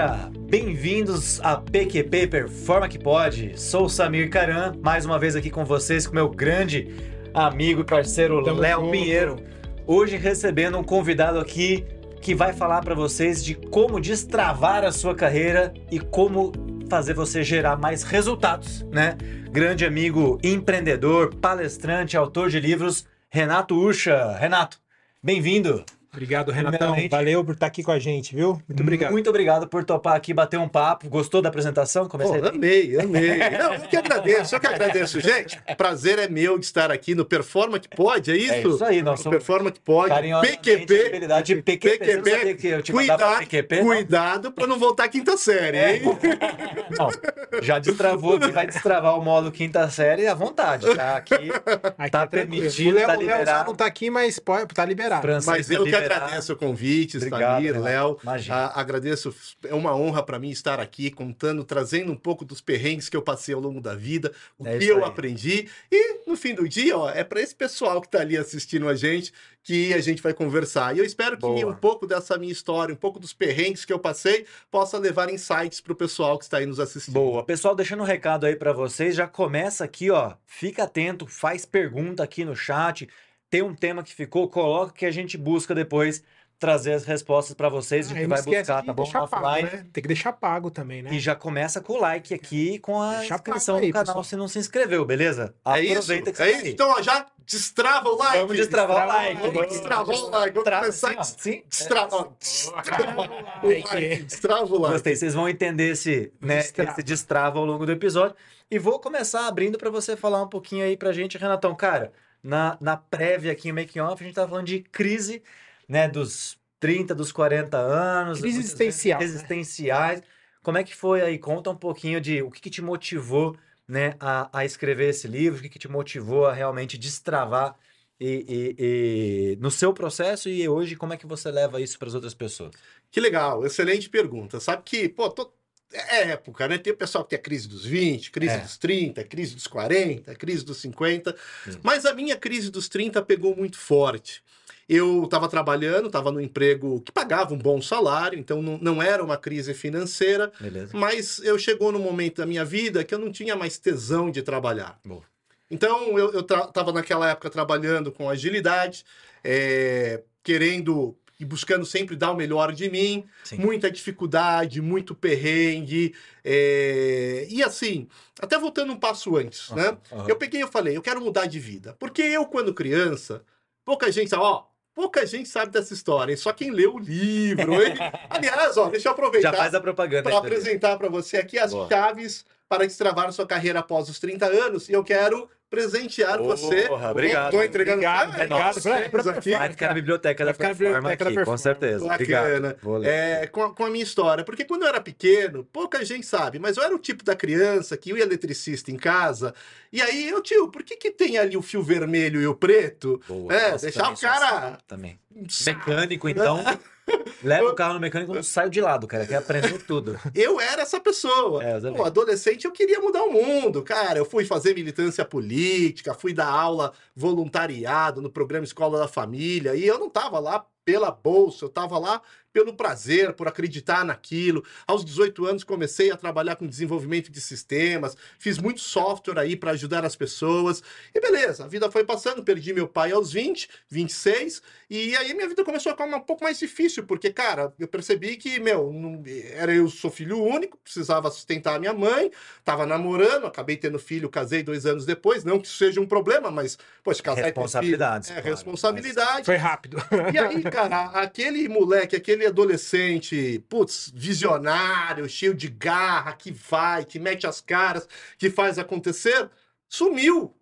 galera! Bem-vindos a PQP Performa que Pode. Sou o Samir Caran, mais uma vez aqui com vocês, com meu grande amigo e parceiro Léo. Pinheiro. Hoje recebendo um convidado aqui que vai falar para vocês de como destravar a sua carreira e como fazer você gerar mais resultados, né? Grande amigo empreendedor, palestrante, autor de livros, Renato Ucha. Renato, bem-vindo. Obrigado, Renatão. Valeu por estar aqui com a gente, viu? Muito obrigado. Muito obrigado por topar aqui, bater um papo. Gostou da apresentação? Comecei bem? amei, amei. Não, eu que agradeço, eu que agradeço. Gente, prazer é meu de estar aqui no Performa que Pode, é isso? É isso aí, nós Performa que Pode, PQP. PQP. Te mandava Cuidado, PQP? cuidado pra não voltar à quinta série, É. hein? Não, já destravou, que vai destravar o modo quinta série à vontade. Tá aqui, Aqui tá é tranquilo. permitido, o Léo, tá o Léo liberado. só não tá aqui, mas pode, tá liberado. Francês Mas tá eu que liberado. Agradeço o convite, Renato. Léo. Imagina. Ah, agradeço, é uma honra para mim estar aqui contando, trazendo um pouco dos perrengues que eu passei ao longo da vida, o É que eu aí. aprendi. E no fim do dia, ó, é para esse pessoal que está ali assistindo a gente que a gente vai conversar. E eu espero que Boa. um pouco dessa minha história, um pouco dos perrengues que eu passei, possa levar insights para o pessoal que está aí nos assistindo. Boa. Pessoal, deixando um recado aí pra vocês, já começa aqui, ó. Fica atento, faz pergunta aqui no chat. Tem um tema que ficou, coloca que a gente busca depois trazer as respostas pra vocês de Ah, que e não vai buscar, de tá bom? deixar pago, Offline. né? Tem que deixar pago também, né? E já começa com o like aqui com a Deixa inscrição aí, no canal pessoal. se não se inscreveu, beleza? É isso? Aproveita que você É tá isso? aí. Então, ó, já destrava o like. Vamos destravar o Destrava o like. Vamos destravar o like. Vamos Trava começar assim, a Sim. destravar. Destrava o like. Destrava o like. Gostei, vocês vão entender esse, né, Destrava. esse destrava ao longo do episódio. E vou começar abrindo para você falar um pouquinho aí pra gente, Renatão. Cara, na, na prévia aqui, em making off, a gente tava falando de crise, né, dos 30, dos 40 anos. Crise existencial, né? Existenciais. Como é que foi aí? Conta um pouquinho de o que, que te motivou, né, a, a escrever esse livro, o que, que te motivou a realmente destravar e, e- e- no seu processo e hoje como é que você leva isso para as outras pessoas? Que legal, excelente pergunta. Sabe que, pô, tô- é época, né? Tem o pessoal que tem a crise dos 20, crise É. dos 30, crise dos 40, crise dos 50. Sim. Mas a minha crise dos 30 pegou muito forte. Eu estava trabalhando, estava no emprego que pagava um bom salário, então não, não era uma crise financeira, Beleza? mas eu chegou num momento da minha vida que eu não tinha mais tesão de trabalhar. Boa. Então eu, eu estava naquela época trabalhando com agilidade, é, querendo e buscando sempre dar o melhor de mim, Sim. muita dificuldade, muito perrengue. é, E assim, até voltando um passo antes, né? Aham. Eu peguei e falei, eu quero mudar de vida. Porque eu, quando criança, pouca gente sabe, ó, pouca gente sabe dessa história, só quem lê o livro. hein? Aliás, ó, deixa eu Já aproveitar faz a propaganda para apresentar para você aqui as Boa. chaves para destravar sua carreira após os 30 anos. E eu quero presentear Porra, você. obrigado. Tô entregando Obrigado, Ah, obrigado. vocês Pra- pra- aqui. Vai ficar na biblioteca da da aqui, com certeza. Bacana. Obrigado. É, com, a, com a minha história. Porque quando eu era pequeno, pouca gente sabe, mas eu era o tipo da criança que ia eletricista em casa. E aí, eu, tio, por que, que tem ali o fio vermelho e o preto? Boa. é, Nossa, deixar também o cara- assim, Também. Mecânico, então. leva o carro no mecânico e saio de lado, cara. Quer aprender tudo. Eu era essa pessoa. É. Pô, adolescente, eu queria mudar o mundo, cara. Eu fui fazer militância política, fui dar aula voluntariado no programa Escola da Família, e eu não tava lá pela bolsa, eu tava lá pelo prazer, por acreditar naquilo. Aos 18 anos comecei a trabalhar com desenvolvimento de sistemas, fiz muito software aí para ajudar as pessoas. E beleza, a vida foi passando, perdi meu pai aos 20, 26, e aí minha vida começou a ficar um pouco mais difícil, porque, cara, eu percebi que, meu, não- era eu sou filho único, precisava sustentar a minha mãe, tava namorando, acabei tendo filho, casei dois anos depois, não que isso seja um problema, mas, poxa, casar Responsabilidades, É, claro, responsabilidade. Foi rápido. E aí, cara, aquele moleque, aquele adolescente, putz, visionário, cheio de garra, que vai, que mete as caras, que faz acontecer, sumiu.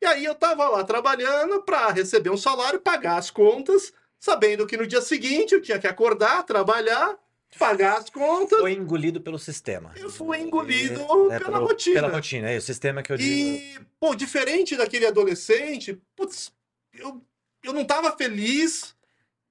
E aí eu tava lá trabalhando para receber um salário, pagar as contas, sabendo que no dia seguinte eu tinha que acordar, trabalhar, pagar as contas. Foi engolido pelo sistema. Eu fui engolido É, pela pelo- rotina. Pela rotina, é o sistema que eu digo. E, pô, diferente daquele adolescente, putz, eu, eu não tava feliz,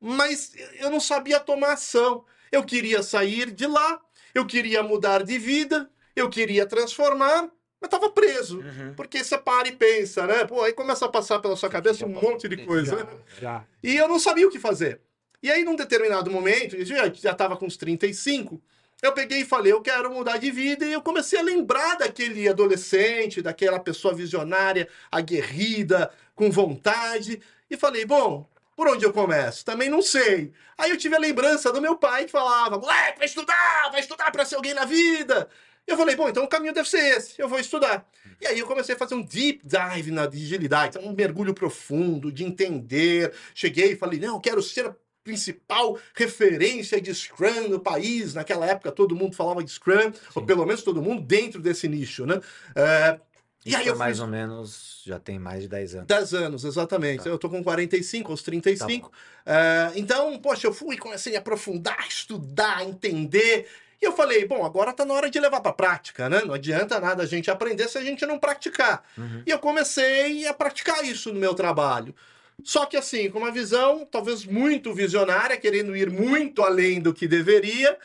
mas eu não sabia tomar ação. Eu queria sair de lá, eu queria mudar de vida, eu queria transformar, mas tava preso. Uhum. Porque você para e pensa, né? Pô, aí começa a passar pela sua cabeça um monte de coisa. né? Já. E eu não sabia o que fazer. E aí, num determinado momento, eu já, já tava com uns 35, eu peguei e falei, eu quero mudar de vida, e eu comecei a lembrar daquele adolescente, daquela pessoa visionária, aguerrida, com vontade, e falei, bom, por onde eu começo? Também não sei. Aí eu tive a lembrança do meu pai que falava, moleque, vai estudar, vai estudar para ser alguém na vida. Eu falei, bom, então o caminho deve ser esse, eu vou estudar. E aí eu comecei a fazer um deep dive na agilidade, um mergulho profundo de entender. Cheguei e falei, não, eu quero ser a principal referência de Scrum no país. Naquela época todo mundo falava de Scrum, Sim. ou pelo menos todo mundo dentro desse nicho, né? É, e aí eu mais fiz... ou menos, já tem mais de 10 anos. 10 anos, exatamente. Tá. Eu tô com 45, aos 35. Tá uh, então, poxa, eu fui, comecei a aprofundar, estudar, entender. E eu falei, bom, agora tá na hora de levar pra prática, né? Não adianta nada a gente aprender se a gente não praticar. Uhum. E eu comecei a praticar isso no meu trabalho. Só que assim, com uma visão talvez muito visionária, querendo ir muito além do que deveria.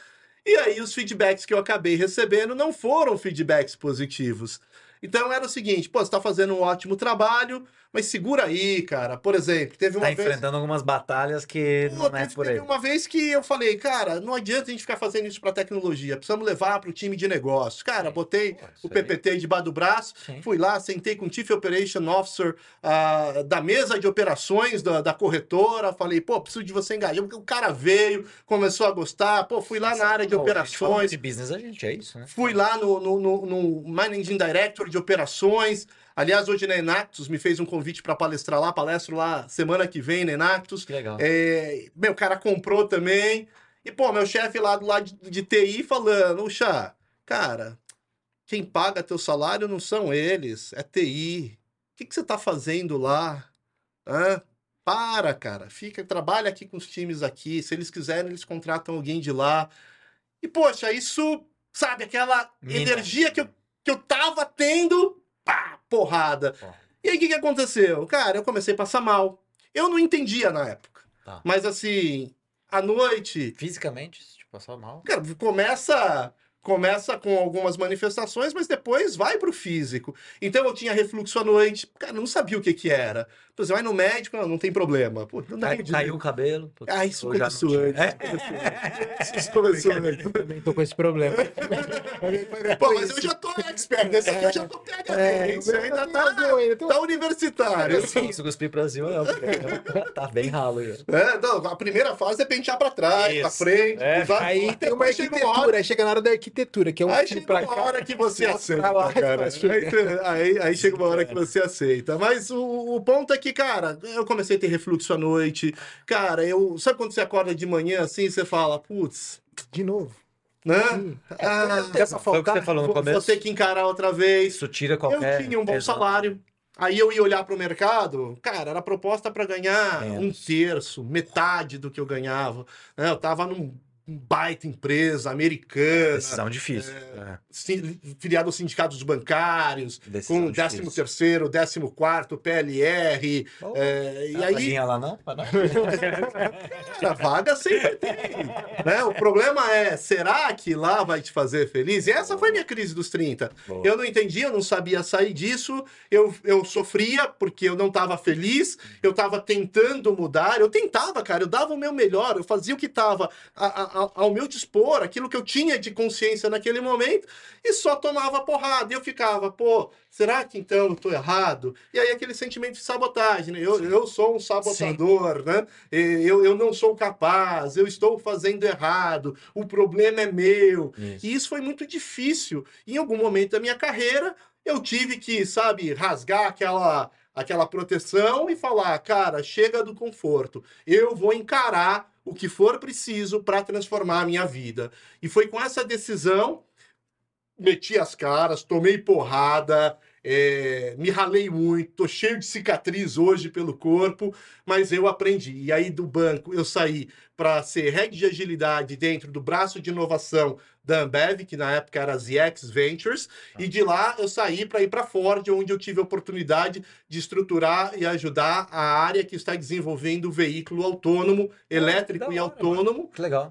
E aí os feedbacks que eu acabei recebendo não foram feedbacks positivos. Então era o seguinte, pô, você tá fazendo um ótimo trabalho, mas segura aí, cara. Por exemplo, teve uma tá vez... enfrentando algumas batalhas que Pô, não é por aí. Teve uma vez que eu falei, cara, não adianta a gente ficar fazendo isso para tecnologia, precisamos levar para o time de negócio. Cara, botei Pô, o PPT aí. debaixo do braço, Sim. fui lá, sentei com o Chief Operation Officer uh, da mesa de operações da, da, corretora, falei, pô, preciso de você engajar, porque o cara veio, começou a gostar, pô, fui lá na área de pô, operações. De business a gente é isso, né? Fui lá no, no, no, no Managing Director de operações, Aliás, hoje na Enactus me fez um convite para palestrar lá, palestro lá semana que vem na Enactus. Que legal. É, meu, cara comprou também. E, pô, meu chefe lá do lado de, de TI falando, Chá, cara, quem paga teu salário não são eles, é TI. O que, que você tá fazendo lá? Hã? Para, cara. Fica, trabalha aqui com os times aqui. Se eles quiserem, eles contratam alguém de lá. E, poxa, isso, sabe, aquela Mina. energia que eu, que eu tava tendo pá, porrada. E aí o que, que aconteceu? Cara, eu comecei a passar mal. Eu não entendia na época. Tá. Mas assim, à noite. Fisicamente, te passou mal? Cara, começa começa com algumas manifestações, mas depois vai pro físico. Então eu tinha refluxo à noite, cara, não sabia o que que era. Pô, você vai no médico, não, não tem problema. Pô, não Cai, caiu o cabelo. Pô, ah, isso começou antes. É? Isso começou antes. Também tô com esse problema. Pô, mas eu já tô expert, nesse aqui eu já tô PHD. É, isso ainda tá, tá universitário. Sim, se cuspir pra cima, não. tá bem ralo. Já. É, não, a primeira fase é pentear pra trás, isso. pra frente. É. Aí tem uma arquitetura, aí chega na hora da arquitetura arquitetura, que é um aí chega uma cá, hora que você aceita, lá, cara. Aí, aí, aí, chega uma hora que você aceita. Mas o, o, ponto é que, cara, eu comecei a ter refluxo à noite. Cara, eu. Sabe quando você acorda de manhã assim, você fala, putz. De novo. Né? Ah, essa foi o que você falou no começo. Vou ter que encarar outra vez. Isso tira qualquer. Eu tinha um bom Exato. salário. Aí eu ia olhar para o mercado, cara, era proposta para ganhar um terço, metade do que eu ganhava. Né? Eu tava num baita empresa americana. Decisão difícil. É, é. Filiado aos sindicatos bancários, Decisão com 13 terceiro, 14 quarto PLR. Oh, é, e aí... lá não? a vaga sempre tem. Né? O problema é, será que lá vai te fazer feliz? E essa foi a minha crise dos 30. Boa. Eu não entendia, eu não sabia sair disso, eu, eu sofria porque eu não estava feliz, eu estava tentando mudar, eu tentava, cara, eu dava o meu melhor, eu fazia o que estava ao meu dispor, aquilo que eu tinha de consciência naquele momento, e só tomava porrada. E eu ficava, pô, será que então eu tô errado? E aí aquele sentimento de sabotagem, né? Eu, eu sou um sabotador, Sim. né? Eu, eu não sou capaz, eu estou fazendo errado, o problema é meu. Isso. E isso foi muito difícil. Em algum momento da minha carreira, eu tive que, sabe, rasgar aquela aquela proteção e falar, cara, chega do conforto. Eu vou encarar o que for preciso para transformar a minha vida. E foi com essa decisão, meti as caras, tomei porrada, é, me ralei muito, tô cheio de cicatriz hoje pelo corpo, mas eu aprendi. E aí do banco eu saí para ser head de agilidade dentro do braço de inovação da Ambev, que na época era ZX Ventures, ah. e de lá eu saí para ir para Ford, onde eu tive a oportunidade de estruturar e ajudar a área que está desenvolvendo o veículo autônomo, elétrico e autônomo,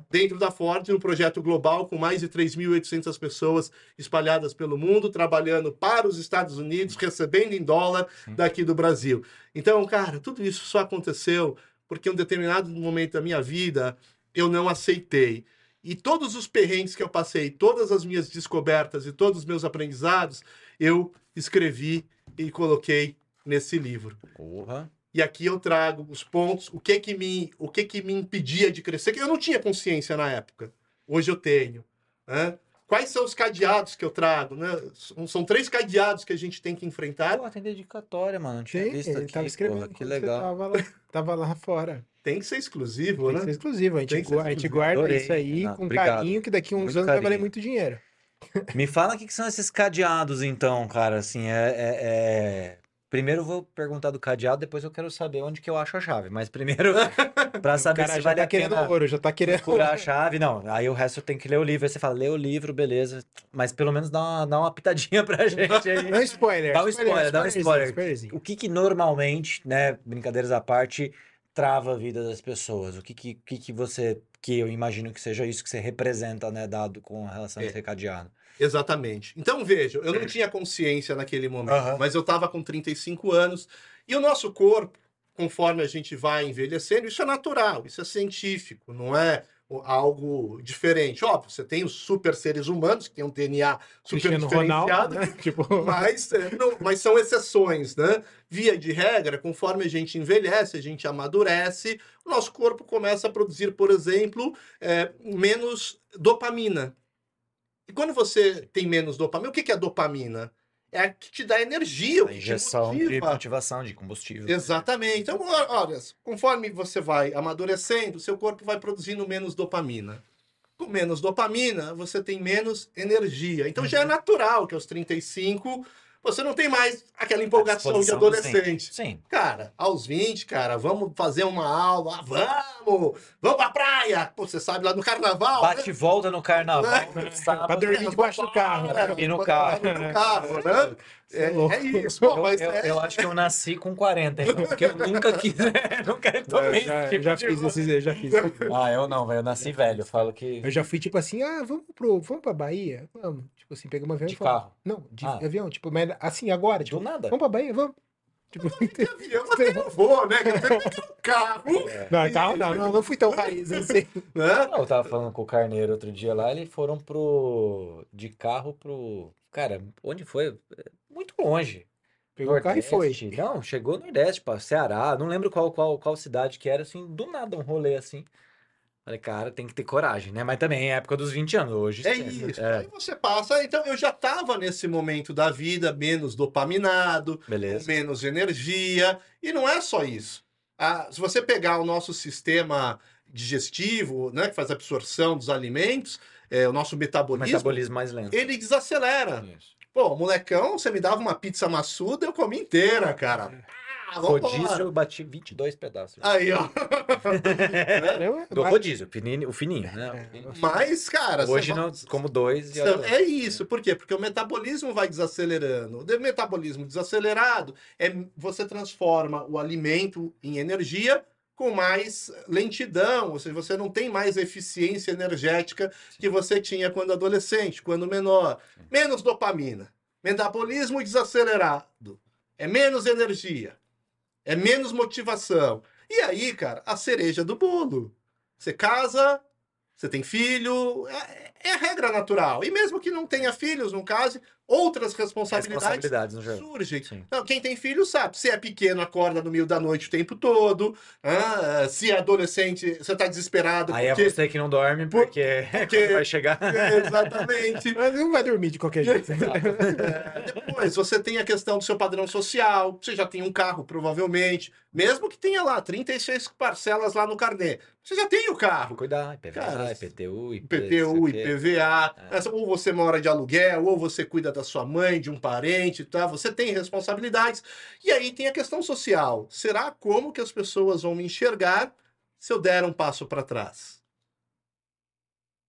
dentro da Ford, um projeto global com mais de 3.800 pessoas espalhadas pelo mundo, trabalhando para os Estados Unidos, recebendo em dólar daqui do Brasil. Então, cara, tudo isso só aconteceu porque em um determinado momento da minha vida eu não aceitei. E todos os perrengues que eu passei, todas as minhas descobertas e todos os meus aprendizados, eu escrevi e coloquei nesse livro. Porra. E aqui eu trago os pontos, o que que me, o que que me impedia de crescer, que eu não tinha consciência na época. Hoje eu tenho. Né? Quais são os cadeados que eu trago? Né? São, três cadeados que a gente tem que enfrentar. Pô, tem dedicatória, mano. Não tinha Sim, visto ele aqui. tava escrevendo. porra, que legal. Tava lá, tava lá fora. Tem que ser exclusivo, Tem né? que ser exclusivo. A gente, Tem que ser gua- a gente exclusivo. guarda Adorei, isso aí Renato. com Obrigado. carinho, que daqui a uns Muito anos vai carinho. valer muito dinheiro. Me fala o que, que são esses cadeados, então, cara. Assim, é, é- é- Primeiro eu vou perguntar do cadeado, depois eu quero saber onde que eu acho a chave. Mas primeiro, pra o saber se já vale tá a querendo pena ouro, já tá querendo furar a chave. Não, aí o resto tem que ler o livro. Aí você fala, lê o livro, beleza. Mas pelo menos dá uma, dá uma pitadinha pra gente aí. Dá um spoiler. Dá um spoiler, dá um spoiler. spoilerzinho. O que que normalmente, né, brincadeiras à parte, trava a vida das pessoas? O que que, que que você, que eu imagino que seja isso que você representa, né, dado com relação a É. esse cadeado? Exatamente. Então, veja, eu não tinha consciência naquele momento, Aham. mas eu estava com 35 anos e o nosso corpo, conforme a gente vai envelhecendo, isso é natural, isso é científico, não é algo diferente. Óbvio, você tem os super seres humanos que têm um DNA super Cristiano diferenciado, Ronaldo, né? Tipo, mas, é, não- mas são exceções, né? Via de regra, conforme a gente envelhece, a gente amadurece, o nosso corpo começa a produzir, por exemplo, é, menos dopamina. E quando você tem menos dopamina, o que que é dopamina? É a que te dá energia, A injeção de motiva. motivação, de combustível. Exatamente. Então, olha, conforme você vai amadurecendo, seu corpo vai produzindo menos dopamina. Com menos dopamina, você tem menos energia. Então já é natural que aos 35 você não tem mais aquela empolgação de adolescente. Sim. Cara, aos 20, cara, vamos fazer uma aula, ah, vamos, vamos pra praia. Pô, você sabe, lá no carnaval. né? Bate e volta no carnaval, sábado. Pra dormir debaixo do carro. Cara, E no carro. No carro, né? É É, louco. é isso, pô, Eu, mas eu- é- eu acho que eu nasci com 40, então, porque eu nunca quis, nunca Eu tomei já, tipo já de fiz esses, eu já fiz. Ah, eu não, velho, eu nasci velho, eu falo que Eu já fui tipo assim, ah, vamos pro, vamos pra Bahia? Vamos. Tipo assim, pegamos um avião de e carro, Não, de Ah. avião, tipo, mas assim, agora, do tipo, nada. vamos pra Bahia, vamos. Tipo, avião até não vou, né? Eu que um carro, não, carro não, não, não fui tão raiz assim. né? Eu tava falando com o Carneiro outro dia lá, eles foram pro. de carro pro. Cara, onde foi? Muito longe. Pegou o carro e foi. Não, chegou no Nordeste, pra Ceará. Não lembro qual, qual, qual cidade que era, assim, do nada, um rolê assim. Falei, cara, tem que ter coragem, né? Mas também é época dos 20 anos, hoje. É isso. É, Aí você passa. Então, eu já estava nesse momento da vida menos dopaminado, beleza. menos energia. E não é só isso. Ah, se você pegar o nosso sistema digestivo, né, que faz a absorção dos alimentos, é, o nosso O metabolismo, metabolismo mais lento. ele desacelera. Isso. Pô, molecão, você me dava uma pizza maçuda, eu comi inteira, cara. Ah, vambora. Rodízio, eu bati 22 pedaços. Aí, ó. Eu- Do rodízio, o fininho, o fininho, né? É. Mas, cara, Hoje não, como dois e Então, é isso, por quê? Porque o metabolismo vai desacelerando. O metabolismo desacelerado é você transforma o alimento em energia com mais lentidão, ou seja, você não tem mais eficiência energética que você tinha quando adolescente, quando menor. Menos dopamina. Metabolismo desacelerado. É menos energia. É menos motivação. E aí, cara, a cereja do bolo. Você casa, você tem filho, é, é a regra natural. E mesmo que não tenha filhos, no caso, outras responsabilidades, responsabilidades surgem. Então, quem tem filho sabe, se é pequeno, acorda no meio da noite o tempo todo. Ah, se é adolescente, você tá desesperado Aí é porque... você que não dorme, porque, porque- vai chegar. É, exatamente. Mas não vai dormir de qualquer jeito. É, depois, você tem a questão do seu padrão social, você já tem um carro, provavelmente, mesmo que tenha lá 36 parcelas lá no carnê, você já tem o carro. Cuidar, IPVA, Cara, IPTU, IP, PTU, não sei o quê. IPVA, É. ou você mora de aluguel, ou você cuida da sua mãe, de um parente, tá? Você tem responsabilidades. E aí tem a questão social. Será como que as pessoas vão me enxergar se eu der um passo para trás?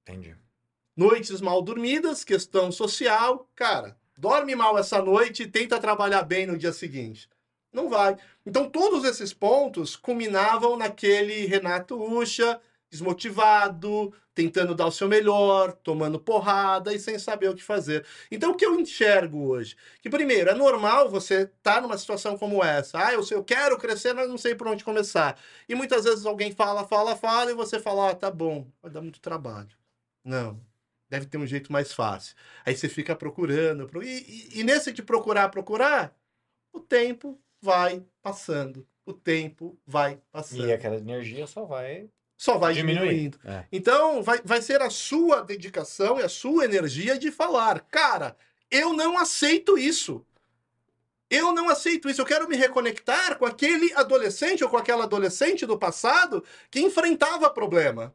Entendi. Noites mal dormidas, questão social. Cara, dorme mal essa noite e tenta trabalhar bem no dia seguinte. Não vai. Então, todos esses pontos culminavam naquele Renato Ucha, desmotivado, tentando dar o seu melhor, tomando porrada e sem saber o que fazer. Então, o que eu enxergo hoje? Que, primeiro, é normal você estar numa situação como essa. Ah, eu, sei, eu quero crescer, mas não sei por onde começar. E muitas vezes alguém fala, fala, fala, e você fala, ah, tá bom, vai dar muito trabalho. Não. Deve ter um jeito mais fácil. Aí você fica procurando. pro- E, e- e nesse de procurar, procurar, o tempo vai passando. O tempo vai passando. E aquela energia só vai Só vai diminuir. diminuindo. É. Então, vai, vai ser a sua dedicação e a sua energia de falar, cara, eu não aceito isso. Eu não aceito isso. Eu quero me reconectar com aquele adolescente ou com aquela adolescente do passado que enfrentava problema,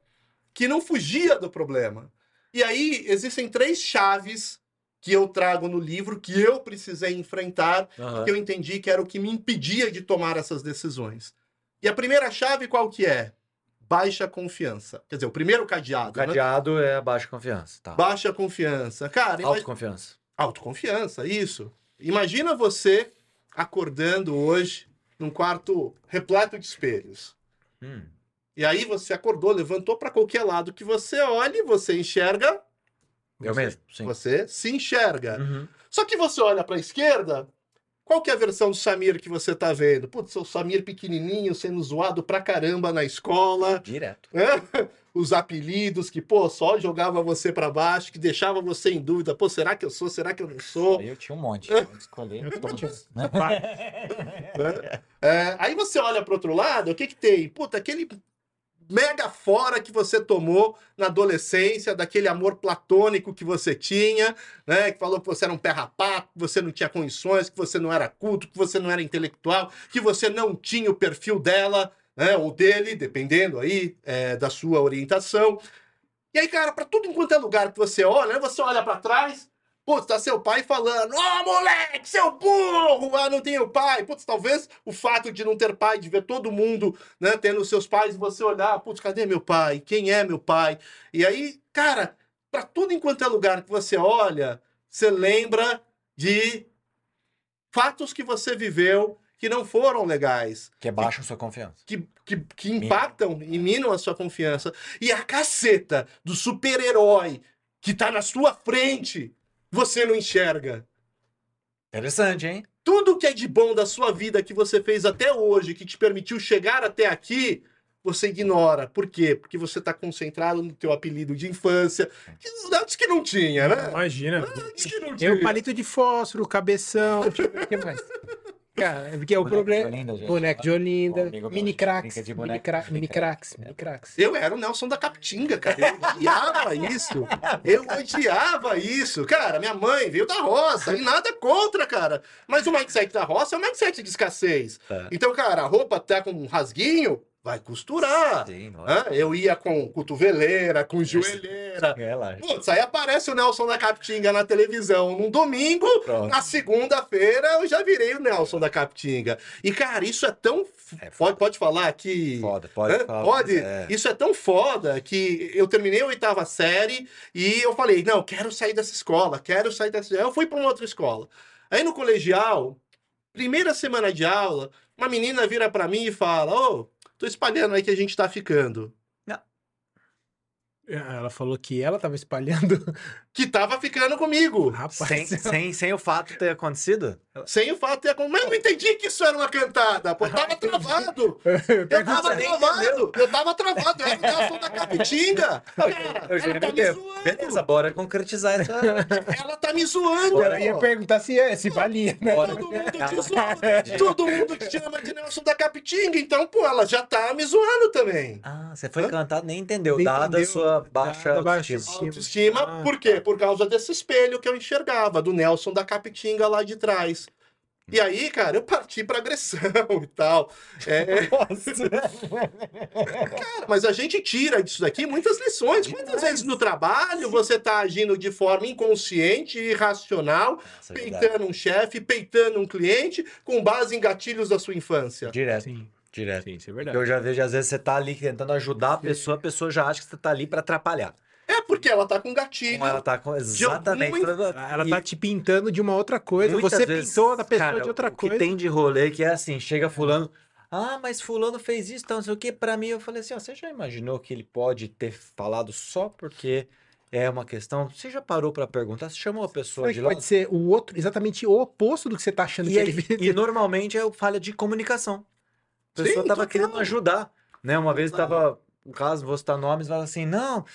que não fugia do problema. E aí existem três chaves que eu trago no livro que eu precisei enfrentar Aham. que eu entendi que era o que me impedia de tomar essas decisões. E a primeira chave qual que é? Baixa confiança. Quer dizer, o primeiro O cadeado, né? cadeado é a baixa confiança. Tá. Baixa confiança. Cara. Autoconfiança. autoconfiança, isso. Imagina você acordando hoje num quarto repleto de espelhos. Hum. E aí você acordou, levantou para qualquer lado que você olhe, você enxerga, Eu mesmo, sim. você se enxerga. Uhum. Só que você olha para a esquerda, qual que é a versão do Samir que você tá vendo? Putz, o Samir pequenininho sendo zoado pra caramba na escola, Direto. né? Os apelidos que, pô, só jogava você pra baixo, que deixava você em dúvida, pô, será que eu sou, será que eu não sou? Eu tinha um monte. Eu escolhi todos. né? né? É, aí você olha pro outro lado, o que que tem? Puta, aquele mega fora que você tomou na adolescência, daquele amor platônico que você tinha, né? Que falou que você era um pé rapado, que você não tinha condições, que você não era culto, que você não era intelectual, que você não tinha o perfil dela, né? Ou dele, dependendo aí é, da sua orientação. E aí, cara, pra tudo enquanto é lugar que você olha, né, você olha pra trás, Putz, tá seu pai falando, ó, moleque, seu burro, ah, não tenho pai. Putz, talvez o fato de não ter pai, de ver todo mundo, né, tendo seus pais, você olhar, putz, cadê meu pai? Quem é meu pai? E aí, cara, pra tudo enquanto é lugar que você olha, você lembra de fatos que você viveu que não foram legais, Que baixa a sua confiança. que, que, que impactam e minam a sua confiança. E a caceta do super-herói que tá na sua frente, você não enxerga. Interessante, hein? Tudo que é de bom da sua vida que você fez até hoje, que te permitiu chegar até aqui, você ignora. Por quê? Porque você tá concentrado no teu apelido de infância, que antes que não tinha, né? Imagina. Antes que não Eu, tinha. palito de fósforo, cabeção. eu ver o que mais. Cara, é porque o problema. Boneco de Olinda, mini cracks, mini, cra cracks, mini cracks. Eu era o Nelson da Capitinga, cara. Eu odiava isso. Eu odiava isso. Cara, minha mãe veio da roça. E nada contra, cara. Mas o mindset da roça é um mindset de escassez. Tá. Então, cara, a roupa tá com um rasguinho, vai costurar. Sim? Eu ia com cotoveleira, com joelheira. Relaxa. Putz, aí aparece o Nelson da Capitinga na televisão num domingo, Pronto. na segunda-feira eu já virei o Nelson da Capitinga. E, cara, isso é tão. É pode, pode falar que. Foda, pode Hã? falar. Pode? É. Isso é tão foda que eu terminei a oitava série e eu falei: não, quero sair dessa escola, quero sair dessa. Eu fui para uma outra escola. Aí no colegial, primeira semana de aula, uma menina vira para mim e fala: Ô, tô espalhando aí que a gente tá ficando. Ela falou que ela tava espalhando. Que tava ficando comigo. Rapaz. Sem, sem, sem o fato ter acontecido? Sem o fato de ter. Mas eu não entendi que isso era uma cantada. Pô, tava travado. Eu tava travado. Eu tava travado. Eu era o Nelson da Capitinga. Cara, Eu já ela tá me zoando. Beleza, bora concretizar essa. Ela tá me zoando. Eu ia perguntar se, é, se valia, né? Bora. Todo mundo te zoa. Todo mundo te chama de Nelson da Capitinga. Então, pô, ela já tá me zoando também. Ah, você foi Hã? cantado, nem entendeu. Nem dada a entendeu. sua baixa Dada a baixa autoestima. Autoestima. Ah, por quê? Por causa desse espelho que eu enxergava, do Nelson da Capitinga lá de trás. E aí, cara, eu parti pra agressão e tal. É, cara, mas a gente tira disso daqui muitas lições. Quantas vezes no trabalho você tá agindo de forma inconsciente e irracional, Nossa, é verdade. peitando um chefe, peitando um cliente, com base em gatilhos da sua infância? Direto, Sim, direto. sim, isso é verdade. Eu já vejo, às vezes, você tá ali tentando ajudar a pessoa, a pessoa já acha que você tá ali pra atrapalhar. É porque ela tá com gatilho. Como ela tá com. Exatamente. algum- Ela tá te pintando de uma outra coisa. Muitas Você vezes, pintou da pessoa cara, de outra o que coisa. tem de rolê que é assim, chega fulano, ah, mas fulano fez isso, então não sei o que, pra mim eu falei assim, ó, você já imaginou que ele pode ter falado só porque é uma questão, você já parou pra perguntar, você chamou a pessoa Sabe de que lá? pode ser o outro, exatamente o oposto do que você tá achando E, que aí- ele e normalmente é falha de comunicação. A pessoa Sim, tava total. querendo ajudar, né? Uma vez Total. tava, no caso, vou citar nomes, fala assim, não,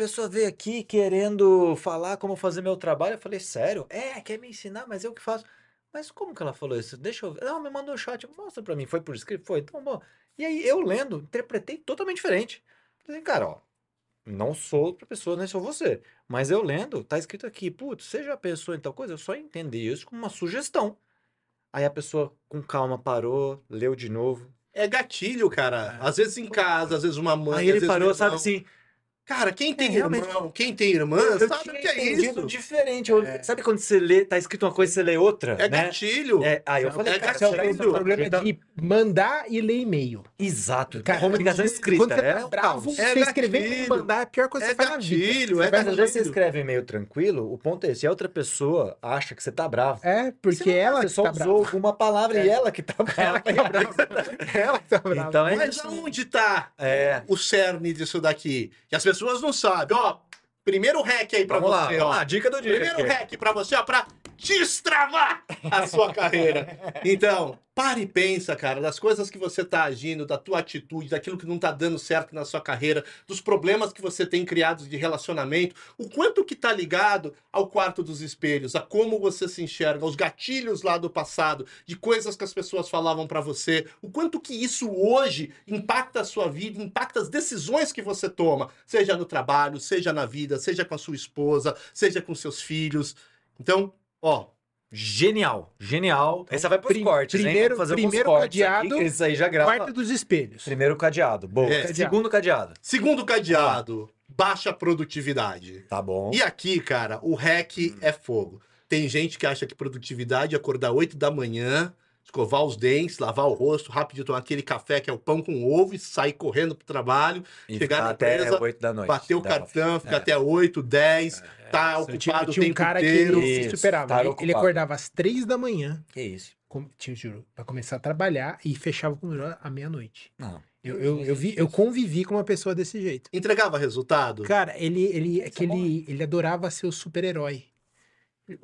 pessoa veio aqui querendo falar como fazer meu trabalho. Eu falei, sério? É, quer me ensinar, mas eu que faço. Mas como que ela falou isso? Deixa eu ver. Não, me mandou um shot. Mostra pra mim. Foi por escrito? Foi. Então, bom. E aí, eu lendo, interpretei totalmente diferente. Falei, cara, ó. Não sou outra pessoa, nem sou você. Mas eu lendo, tá escrito aqui, putz, você já pensou em tal coisa? Eu só entendi isso como uma sugestão. Aí a pessoa, com calma, parou, leu de novo. É gatilho, cara. Às vezes em casa, às vezes uma mãe. Aí ele parou, sabe assim, Cara, quem tem É, realmente. irmão, quem tem irmã, eu sabe o que é isso. diferente. Eu- Sabe quando você lê, tá escrito uma coisa e você lê outra, É né? gatilho. É, aí eu falei, é cara, Esse é o gatilho. problema Então- de mandar e ler e-mail. Exato. Cara, comunicação quando escrita. você tá é um bravo. É você escrever e gatilho. mandar é a pior coisa que É você faz na vida. gatilho, Você é às vezes você escreve meio tranquilo, o ponto é esse. A outra pessoa acha que você tá bravo. É, porque Você tá, ela você que só tá usou brava. uma palavra e ela que tá Ela que tá brava. Ela que tá brava. Então é Mas aonde tá É. o cerne disso daqui? Que as pessoas não sabem. Ó, primeiro hack aí lá, você, vamos ó. lá, dica do dia. Primeiro hack pra você, ó, pra destravar a sua carreira. Então, pare e pensa, cara, das coisas que você tá agindo, da tua atitude, daquilo que não tá dando certo na sua carreira, dos problemas que você tem criados de relacionamento, o quanto que tá ligado ao quarto dos espelhos, a como você se enxerga, aos gatilhos lá do passado, de coisas que as pessoas falavam pra você, o quanto que isso hoje impacta a sua vida, impacta as decisões que você toma, seja no trabalho, seja na vida, seja com a sua esposa, seja com seus filhos. Então, ó, Genial, genial. Essa vai pros prim- cortes, hein? primeiro- Vamos fazer primeiro alguns cortes aqui, cadeado, que isso aí já grava. Quarto dos espelhos. Primeiro cadeado. Boa. É. Cadeado. Segundo cadeado. segundo cadeado, baixa produtividade. Tá bom. E aqui, cara, o hack é fogo. Tem gente que acha que produtividade é acordar 8 da manhã, escovar os dentes, lavar o rosto, rapidinho tomar aquele café que é o pão com ovo e sair correndo pro trabalho, E chegar na até empresa, 8 da noite. bater o cartão, ficar É. até 8, 10, tá Eu tinha, ocupado tinha o um cara inteiro. que ele Isso, se superava. cara Ele, ele acordava às três da manhã, Que isso? com, te juro, pra começar a trabalhar e fechava com à meia-noite. Não. Eu, eu, eu, vi, eu convivi com uma pessoa desse jeito. Entregava resultado? Cara, ele, ele, é que é ele, ele adorava ser o super-herói.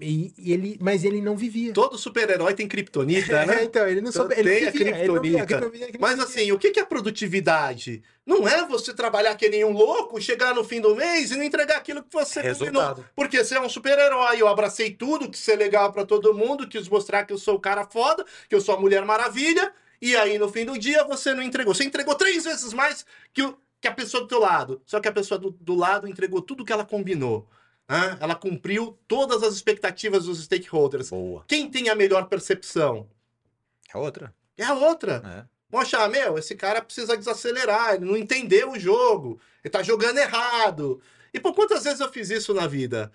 E, e ele, mas ele não vivia. Todo super-herói tem kriptonita, É, né? então, ele não Então soube. Ele tem não a vivia, ele não vivia, criptonita. ele não vivia, ele não Mas assim, o que que é produtividade? Não é você trabalhar que nem um louco, chegar no fim do mês e não entregar aquilo que você combinou. Resultado. Porque você é um super-herói, eu abracei tudo, quis ser legal pra todo mundo, quis mostrar que eu sou o cara foda, que eu sou a Mulher Maravilha, e aí no fim do dia você não entregou. Você entregou três vezes mais que, o- que a pessoa do teu lado. Só que a pessoa do, do lado entregou tudo que ela combinou. Né? Ela cumpriu todas as expectativas dos stakeholders. Boa. Quem tem a melhor percepção? É outra. É a outra. É. Vão achar, meu, esse cara precisa desacelerar, ele não entendeu o jogo, ele tá jogando errado. E por quantas vezes eu fiz isso na vida?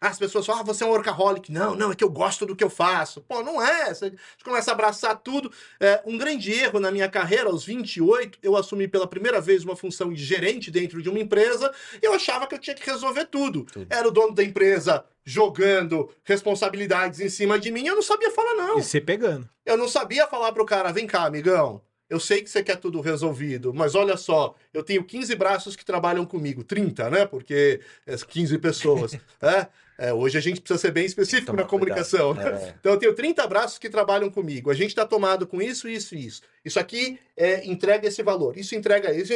As pessoas falam, ah, você é um workaholic. Não, não, é que eu gosto do que eu faço. Pô, não é. Você começa a abraçar tudo. É, um grande erro na minha carreira, aos 28, eu assumi pela primeira vez uma função de gerente dentro de uma empresa e eu achava que eu tinha que resolver tudo. Tudo. Era o dono da empresa jogando responsabilidades em cima de mim, eu não sabia falar, não. E você pegando. Eu não sabia falar pro cara, vem cá, amigão. Eu sei que você quer tudo resolvido, mas olha só, eu tenho 15 braços que trabalham comigo, 30, né? Porque é 15 pessoas. né? É, hoje a gente precisa ser bem específico na comunicação. É. Então eu tenho 30 braços que trabalham comigo. A gente está tomado com isso, isso e isso. Isso aqui é, entrega esse valor. Isso entrega isso.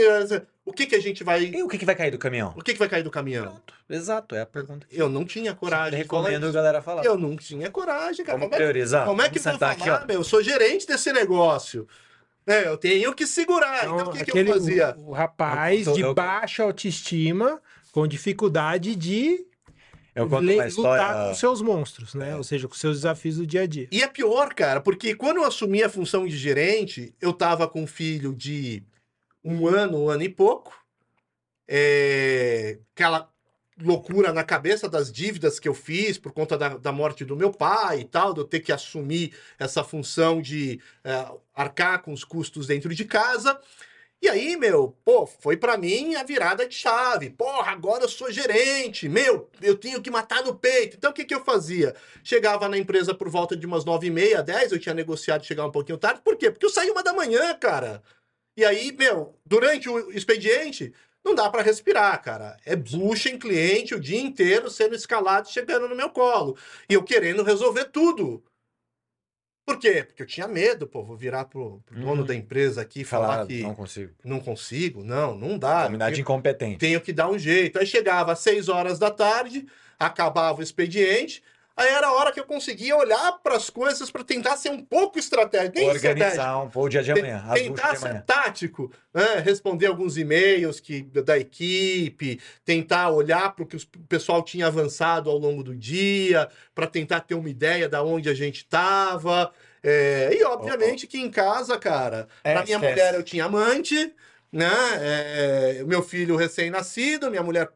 O que, que a gente vai. E o que, que vai cair do caminhão? O que, que vai cair do caminhão? Pronto. Exato, é a pergunta. Eu não tinha coragem. de falar Recomendo a galera falar. Eu não tinha coragem, cara. Vamos Como é que priorizar? como é que Vamos vou falar, aqui, ó. meu? Eu sou gerente desse negócio. É, eu tenho que segurar. Então, o que, que eu aquele- fazia? O, o rapaz Eu- eu- de eu- baixa autoestima, com dificuldade de Eu conto le- uma história. lutar com seus monstros, né? É. Ou seja, com seus desafios do dia a dia. E é pior, cara, porque quando eu assumi a função de gerente, eu tava com um filho de um ano, um ano e pouco. É, Aquela loucura na cabeça das dívidas que eu fiz por conta da, da morte do meu pai e tal, de eu ter que assumir essa função de é, arcar com os custos dentro de casa. E aí, meu, pô, foi pra mim a virada de chave. Porra, agora eu sou gerente. Meu, eu tenho que matar no peito. Então o que, que eu fazia? Chegava na empresa por volta de umas nove e meia, dez. Eu tinha negociado chegar um pouquinho tarde. Por quê? Porque eu saí uma da manhã, cara. E aí, meu, durante o expediente, não dá pra respirar, cara. É bucha em cliente o dia inteiro sendo escalado, chegando no meu colo. E eu querendo resolver tudo. Por quê? Porque eu tinha medo, pô, vou virar pro, pro dono Uhum. da empresa aqui e falar, Falar, que não consigo. não consigo. Não, não dá. Comunidade incompetente. tenho que dar um jeito. Aí chegava às 6 horas da tarde, acabava o expediente, aí era a hora que eu conseguia olhar para as coisas para tentar ser um pouco estratégico. Nem estratégico. Organizar um pouco o dia de amanhã. Tentar ser tático, né? responder alguns e-mails que, da equipe, tentar olhar para o que o pessoal tinha avançado ao longo do dia, para tentar ter uma ideia da onde a gente estava. e obviamente que em casa, cara, É, para minha esquece. mulher eu tinha amante, né? É, meu filho recém-nascido, minha mulher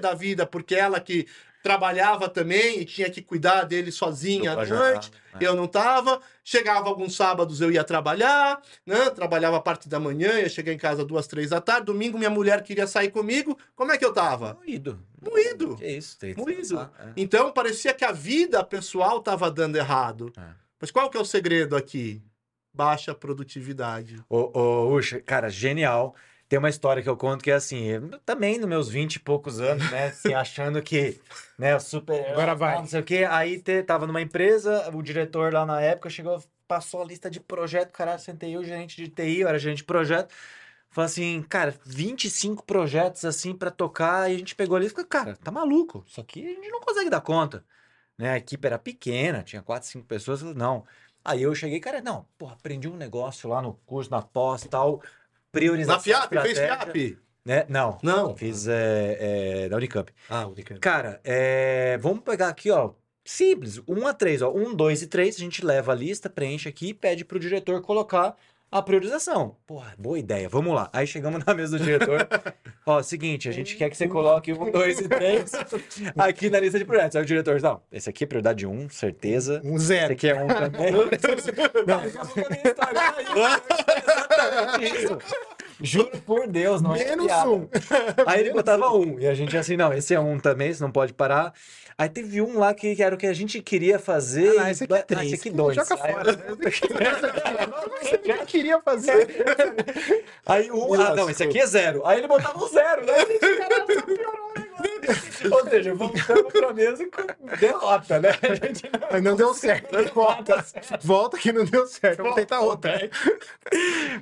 da vida, porque ela que trabalhava também e tinha que cuidar dele sozinha à noite. jornada, é. Eu não tava. Chegava alguns sábados, eu ia trabalhar, né? Trabalhava a parte da manhã, ia chegar em casa duas, três da tarde. Domingo, minha mulher queria sair comigo. Como é que eu tava? Moído. Moído. Que isso, tem que Moído. é. Então, parecia que a vida pessoal tava dando errado. É. Mas qual que é o segredo aqui? Baixa produtividade. Ô, ô, Ucha, cara, genial. Tem uma história que eu conto que é assim, eu também nos meus 20 e poucos anos, né, assim, achando que, né, super... Agora vai. Não sei o quê, aí te, tava numa empresa, o diretor lá na época chegou, passou a lista de projeto, caralho, sentei eu, gerente de TI, eu era gerente de projeto, falou assim, cara, 25 projetos assim pra tocar, e a gente pegou ali e ficou, cara, tá maluco, isso aqui a gente não consegue dar conta, né, a equipe era pequena, tinha 4, 5 pessoas, não. Aí eu cheguei, cara, não, porra, aprendi um negócio lá no curso, na pós, tal, priorização Na FIAP? Fez FIAP? Né? Não, Não. fiz é, é, da Unicamp. Ah, Unicamp. Cara, é, vamos pegar aqui, ó, simples, 1 a 3, ó, 1, 2 e 3, a gente leva a lista, preenche aqui e pede pro diretor colocar a priorização. Porra, boa ideia, vamos lá. Aí chegamos na mesa do diretor, ó, seguinte, a gente quer que você coloque 1, 2 e 3 aqui na lista de projetos. Aí o diretor, não, esse aqui é prioridade 1, certeza. Um Esse zero. aqui é um também. Não, Instagram aí. Exatamente isso. Juro por Deus, não é Menos piada. um. Aí ele botava um. E a gente assim, não, esse é um também, você não pode parar. Aí teve um lá que, que era o que a gente queria fazer. Ah, e esse aqui é ba- três. esse aqui dois. Joga Aí- fora. Eu já queria fazer. Aí um, ah, não, esse aqui é zero. Aí ele botava um zero, né? A gente, caralho, só piorou negócio. Ou seja, voltamos pra mesa com derrota, né? A gente não Mas não deu certo. Volta. Volta que não deu certo. Vamos tentar outra.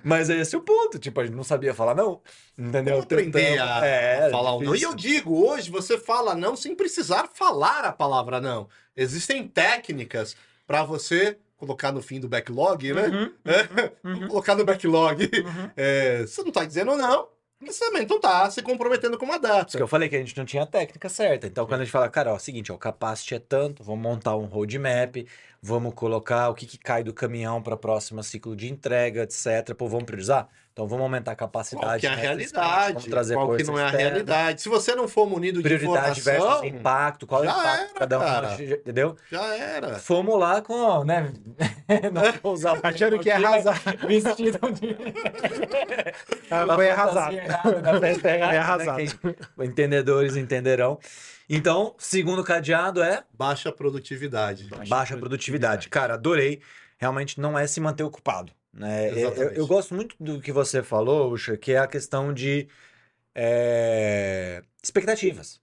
Mas é esse o ponto. Tipo, a gente não sabia falar não. Entendeu? Vamos aprender a, É, a falar o não. E eu digo, hoje você fala não sem precisar falar a palavra não. Existem técnicas para você colocar no fim do backlog, né? Uhum, É, Colocar no backlog. uhum. É, você não tá dizendo não, você também não tá se comprometendo com uma Por isso que data. eu falei que a gente não tinha a técnica certa. Então, quando a gente fala, cara, ó, seguinte, ó, o capacity é tanto, vamos montar um roadmap, vamos colocar o que, que cai do caminhão para o próximo ciclo de entrega, etc. Pô, vamos priorizar? Então, vamos aumentar a Qual capacidade. que é a nessa realidade? Vamos trazer Qual que não é a externa, realidade? Se você não for munido de Prioridade informação, versus impacto, qual é o impacto era, de cada um, cara. entendeu? já era. Fomos lá com, né? não vou usar o Achando que aqui, arrasar. Vestido de. Ah, Foi arrasado. errada, Foi né? arrasado. Entendedores entenderão. Então, segundo cadeado é Baixa produtividade. baixa produtividade. Cara, adorei. Realmente não é se manter ocupado. Né? Eu, eu- gosto muito do que você falou, que é a questão de é, expectativas.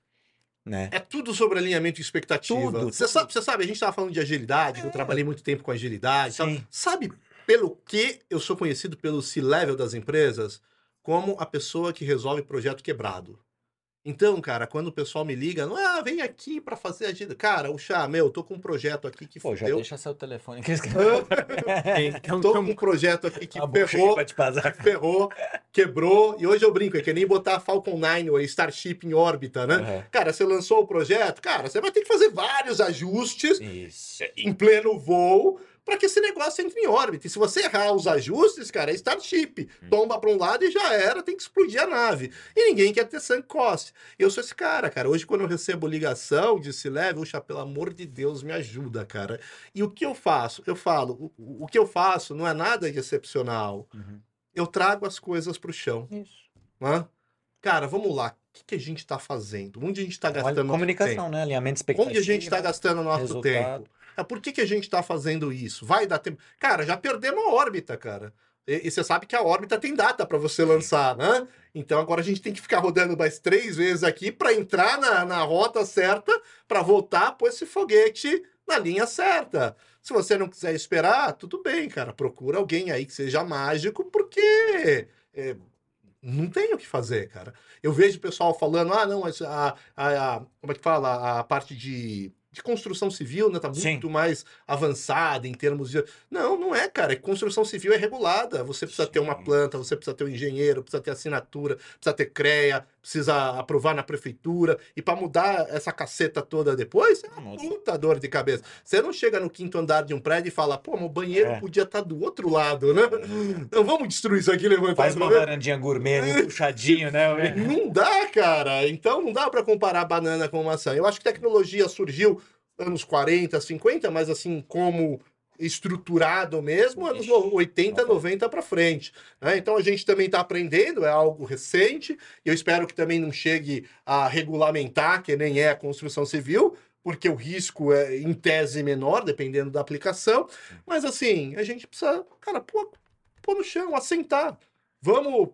Né? É tudo sobre alinhamento de expectativa. Tudo, Você tudo. sabe, você sabe, a gente estava falando de agilidade, que eu trabalhei muito tempo com agilidade. Sabe pelo que eu sou conhecido pelo C-level das empresas? Como a pessoa que resolve projeto quebrado. Então, cara, quando o pessoal me liga, não, ah, vem aqui para fazer agilidade. Cara, o chá, meu, tô com um projeto aqui que Pô, já deixa seu telefone aqui. Então, Tô com um projeto aqui que A bucha ferrou, ferrou, quebrou. E hoje eu brinco, é que nem botar Falcon 9 ou Starship em órbita, né? Uhum. Cara, você lançou o projeto, cara, você vai ter que fazer vários ajustes Isso. em pleno voo para que esse negócio entre em órbita. E se você errar os ajustes, cara, é Starship. Tomba para um lado e já era, tem que explodir a nave. E ninguém quer ter sangue coste. Eu sou esse cara, cara. Hoje, quando eu recebo ligação de se leve, uxa, pelo amor de Deus, me ajuda, cara. E o que eu faço? Eu falo, o, o que eu faço não é nada de excepcional. Uhum. Eu trago as coisas pro chão. Isso. Né? Cara, vamos lá. O que, que a gente está fazendo? Onde a gente está gastando nosso Comunicação, tempo? né? Alinhamento expectativa. Onde a gente está gastando nosso resultado. tempo? Ah, por que, que a gente está fazendo isso? Vai dar tempo. Cara, já perdemos a órbita, cara. E, e você sabe que a órbita tem data para você lançar, né? Então agora a gente tem que ficar rodando mais três vezes aqui para entrar na, na rota certa, para voltar a pôr esse foguete na linha certa. Se você não quiser esperar, tudo bem, cara. Procura alguém aí que seja mágico, porque é, não tem o que fazer, cara. Eu vejo o pessoal falando, ah, não, mas a, a, a- como é que fala? A parte de, de construção civil, né, tá Sim. muito mais avançada em termos de. Não, não é, cara. Construção civil é regulada. Você precisa ter uma Sim. planta, você precisa ter um engenheiro, precisa ter assinatura, precisa ter CREA, precisa aprovar na prefeitura. E para mudar essa caceta toda depois, é uma puta dor de cabeça. Você não chega no quinto andar de um prédio e fala, pô, o banheiro É. podia estar do outro lado, né? Então vamos destruir isso aqui, levantar Faz uma varandinha gourmet um puxadinho, né? Não dá, cara. Então não dá para comparar banana com maçã. Eu acho que tecnologia surgiu anos 40, 50, mas assim, como estruturado mesmo, anos Ixi, 80, não. 90 para frente. né? Então a gente também está aprendendo, é algo recente. Eu espero que também não chegue a regulamentar, que nem é a construção civil, porque o risco é, em tese, menor, dependendo da aplicação. Mas assim, a gente precisa, cara, pôr, pôr no chão, assentar. Vamos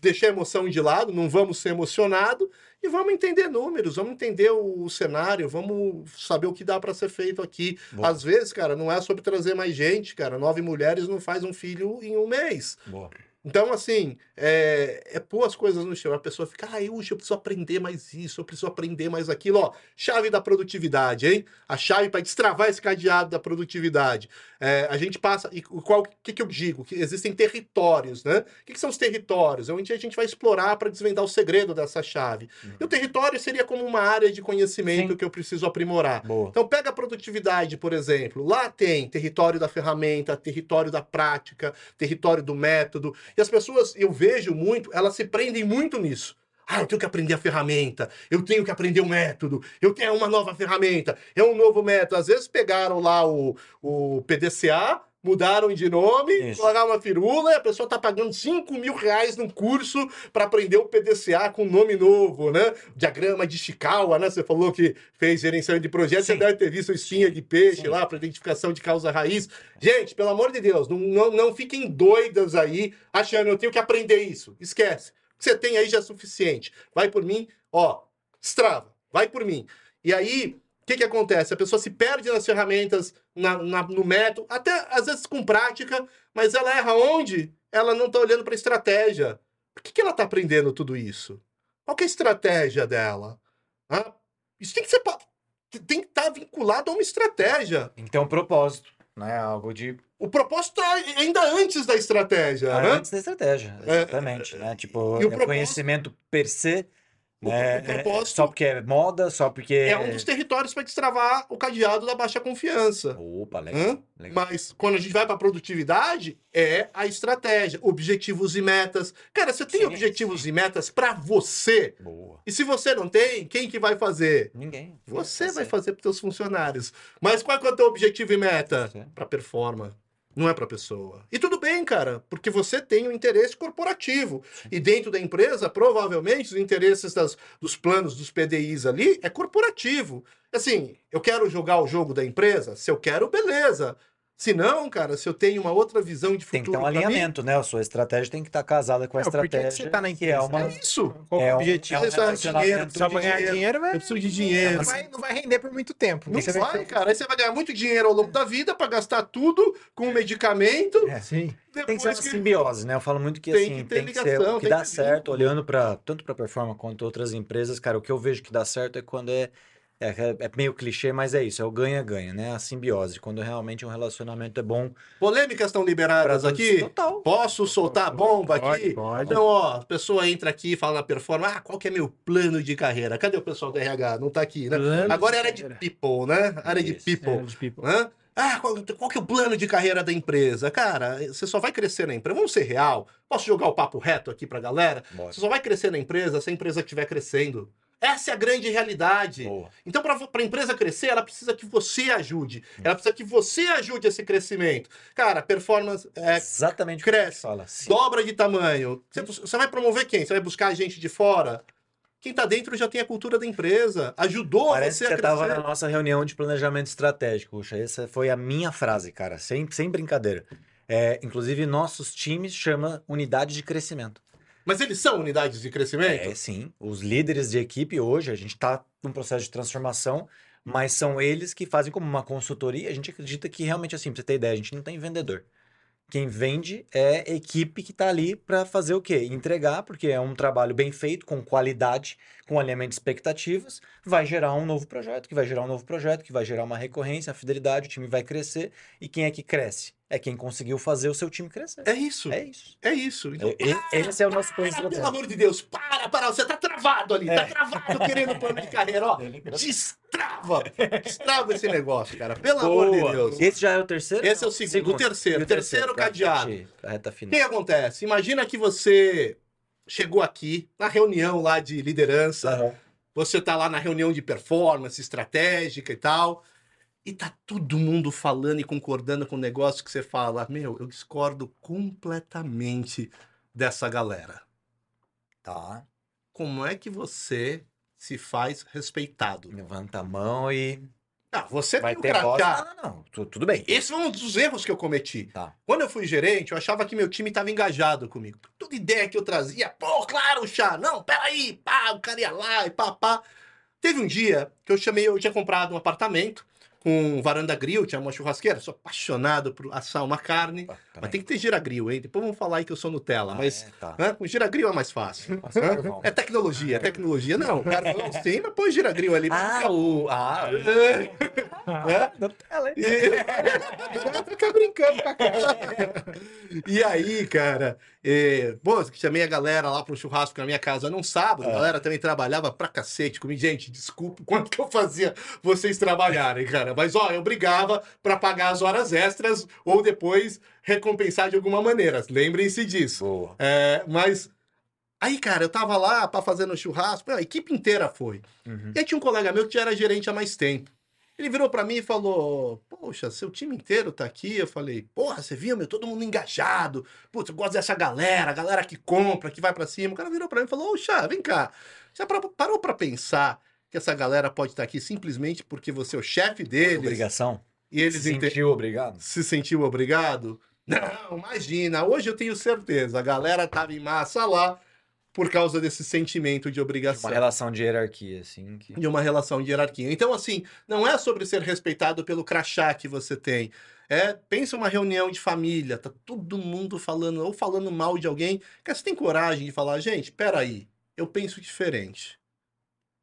deixar a emoção de lado, não vamos ser emocionado e vamos entender números, vamos entender o cenário, vamos saber o que dá para ser feito aqui. Boa. Às vezes, cara, não é sobre trazer mais gente, cara. Nove mulheres não faz um filho em um mês. Boa. Então, assim, é, é pôr as coisas no chão. A pessoa fica, ah, eu, eu preciso aprender mais isso, eu preciso aprender mais aquilo. Ó, chave da produtividade, hein? A chave para destravar esse cadeado da produtividade. É, a gente passa. E o qual que, que eu digo? Que existem territórios, né? O que, que são os territórios? É onde a gente vai explorar para desvendar o segredo dessa chave. E o território seria como uma área de conhecimento Sim. que eu preciso aprimorar. Boa. Então, pega a produtividade, por exemplo. Lá tem território da ferramenta, território da prática, território do método. E as pessoas, eu vejo muito, elas se prendem muito nisso. Ah, eu tenho que aprender a ferramenta, eu tenho que aprender o método, eu tenho uma nova ferramenta, é um novo método. Às vezes pegaram lá o, o PDCA, mudaram de nome, Isso. colocaram uma firula e a pessoa está pagando 5 mil reais num curso para aprender o PDCA com nome novo, né? Diagrama de Chikawa, né? Você falou que fez gerenciamento de projetos, você deve ter visto espinha de peixe Sim. lá para identificação de causa raiz. Gente, pelo amor de Deus, não, não, não fiquem doidas aí achando eu tenho que aprender isso. Esquece. O que você tem aí já é suficiente. Vai por mim, ó, destrava, vai por mim. E aí, o que, que acontece? A pessoa se perde nas ferramentas, na, na- no método, até às vezes com prática, mas ela erra onde? Ela não está olhando para a estratégia. Por que, que ela está aprendendo tudo isso? Qual que é a estratégia dela? Isso tem que ser. Tem que estar vinculado a uma estratégia. Tem que ter um propósito, né? Algo de. O propósito tá ainda antes da estratégia. né? Antes da estratégia, É, exatamente. né? Tipo, e o é propósito- conhecimento per se. O- Né? o propósito- Só porque é moda, só porque. É um dos territórios para destravar o cadeado da baixa confiança. Opa, legal. Legal. Mas quando a gente vai para produtividade, é a estratégia, objetivos e metas. Cara, você tem Sim, objetivos e metas para você? Boa. E se você não tem, quem que vai fazer? Ninguém. Você vai Você. fazer para seus funcionários. Mas qual é, é o teu objetivo e meta? Você. Para performa. Não é para pessoa. E tudo bem, cara, porque você tem um interesse corporativo. E dentro da empresa, provavelmente, os interesses das- dos planos dos PDIs ali é corporativo. Assim, eu quero jogar o jogo da empresa? Se eu quero, beleza. Se não, cara, se eu tenho uma outra visão de Tem que futuro ter um pra mim, alinhamento, né? A sua estratégia tem que estar casada com a Não, por que que estratégia. você tá na é empresa? uma. é isso. Qual é É o objetivo? é um relacionamento. dinheiro, de ganhar dinheiro. dinheiro, vai, Eu preciso de dinheiro. não, vai, não vai render por muito tempo. Não Você vai, cara. Aí você vai ganhar muito dinheiro ao longo da vida para gastar tudo com medicamento. É. Sim. Tem que ser depois uma que- simbiose, né? Eu falo muito que Tem assim, que ter tem que ser ligação, o que dá certo, olhando para tanto para performa quanto outras empresas, cara, o que eu vejo que dá certo é quando é é, é meio clichê, mas é isso, é o ganha-ganha, né? A simbiose, quando realmente um relacionamento é bom Polêmicas estão liberadas aqui? Total. Posso soltar a bomba Pode, aqui? pode. Então, ó, a pessoa entra aqui e fala na performance, ah, qual que é meu plano de carreira? Cadê o pessoal do RH? Não tá aqui, né? Plano Agora é de área de people, né? Área de people. É, de people. Hã? Ah, qual, qual que é o plano de carreira da empresa? Cara, você só vai crescer na empresa. Vamos ser real. Posso jogar o papo reto aqui pra galera? Bora. Você só vai crescer na empresa se a empresa estiver crescendo. Essa é a grande realidade. Boa. Então, para a empresa crescer, ela precisa que você ajude. Ela precisa que você ajude esse crescimento. Cara, performance é, Exatamente cresce. fala. Sim. dobra de tamanho. Você, você vai promover quem? Você vai buscar gente de fora? Quem tá dentro já tem a cultura da empresa. Ajudou Parece você que você estava na nossa reunião de planejamento estratégico, Puxa. Essa foi a minha frase, cara, sem, sem brincadeira. É, inclusive, nossos times chama unidade de crescimento. Mas eles são unidades de crescimento? É, sim. Os líderes de equipe hoje, a gente está num processo de transformação, Mas são eles que fazem como uma consultoria. A gente acredita que realmente, assim, pra você ter ideia, a gente não tem vendedor. Quem vende é a equipe que está ali para fazer o quê? Entregar, porque é um trabalho bem feito, com qualidade, com alinhamento de expectativas, vai gerar um novo projeto, que vai gerar um novo projeto, que vai gerar uma recorrência, a fidelidade, o time vai crescer. E quem é que cresce? É quem conseguiu fazer o seu time crescer. É isso. É isso. É isso. Então, e- Esse é o nosso plano Cara, pelo estratégico. amor de Deus, para, para, você tá travado ali, É. tá travado querendo plano de carreira, ó. Destrava, destrava esse negócio, cara, pelo amor de Boa. Deus. Esse já é o terceiro? Esse é o Não, segundo, o terceiro, o terceiro pra cadeado. A reta O final. que acontece? Imagina que você chegou aqui na reunião lá de liderança, Aham. você tá lá na reunião de performance estratégica e tal, e tá todo mundo falando e concordando com o negócio que você fala, meu, eu discordo completamente dessa galera. Tá. Como é que você se faz respeitado? Levanta a mão e Ah, você vai ter voz. crachá. Não, não, não. Tu- Tudo bem. Esse foi um dos erros que eu cometi. Tá. Quando eu fui gerente, eu achava que meu time estava engajado comigo. Toda ideia que eu trazia, pô, claro, chá, não, peraí, pá, o cara ia lá e pá, pá. Teve um dia que eu chamei, eu tinha comprado um apartamento com varanda grill, tinha uma churrasqueira, sou apaixonado por assar uma carne. Mas tem que ter gira-grill, hein? Depois vamos falar aí que eu sou Nutella, mas É, tá. com gira-grill é mais fácil. Carvão. É tecnologia, é tecnologia. Não, carvão sim, mas põe gira-grill ali. Ah, o. Ah, É? Nutella, hein? E... Fica brincando com a cara. E aí, cara, é... pô, chamei a galera lá pro churrasco na minha casa num sábado. A É. galera também trabalhava pra cacete comigo. Gente, desculpa o quanto que eu fazia vocês trabalharem, cara. Mas, ó, eu brigava pra pagar as horas extras ou depois recompensar de alguma maneira. Lembrem-se disso. É, mas. Aí, cara, eu tava lá pra fazer no churrasco, a equipe inteira foi. Uhum. E aí tinha um colega meu que já era gerente há mais tempo. Ele virou pra mim e falou: Poxa, seu time inteiro tá aqui. Eu falei: Porra, você viu, meu? Todo mundo engajado. Putz, eu gosto dessa galera, a galera que compra, que vai pra cima. O cara virou pra mim e falou: Oxa, vem cá. Você parou pra pensar que essa galera pode estar aqui simplesmente porque você é o chefe deles Obrigação. e eles Se sentiu obrigado? se sentiu obrigado? Não, imagina. Hoje eu tenho certeza. A galera tava em massa lá por causa desse sentimento de obrigação. Uma relação de hierarquia, assim. Que... De uma relação de hierarquia. Então, assim, não é sobre ser respeitado pelo crachá que você tem. É, pensa uma reunião de família, tá todo mundo falando, ou falando mal de alguém, que você tem coragem de falar, gente, peraí, eu penso diferente.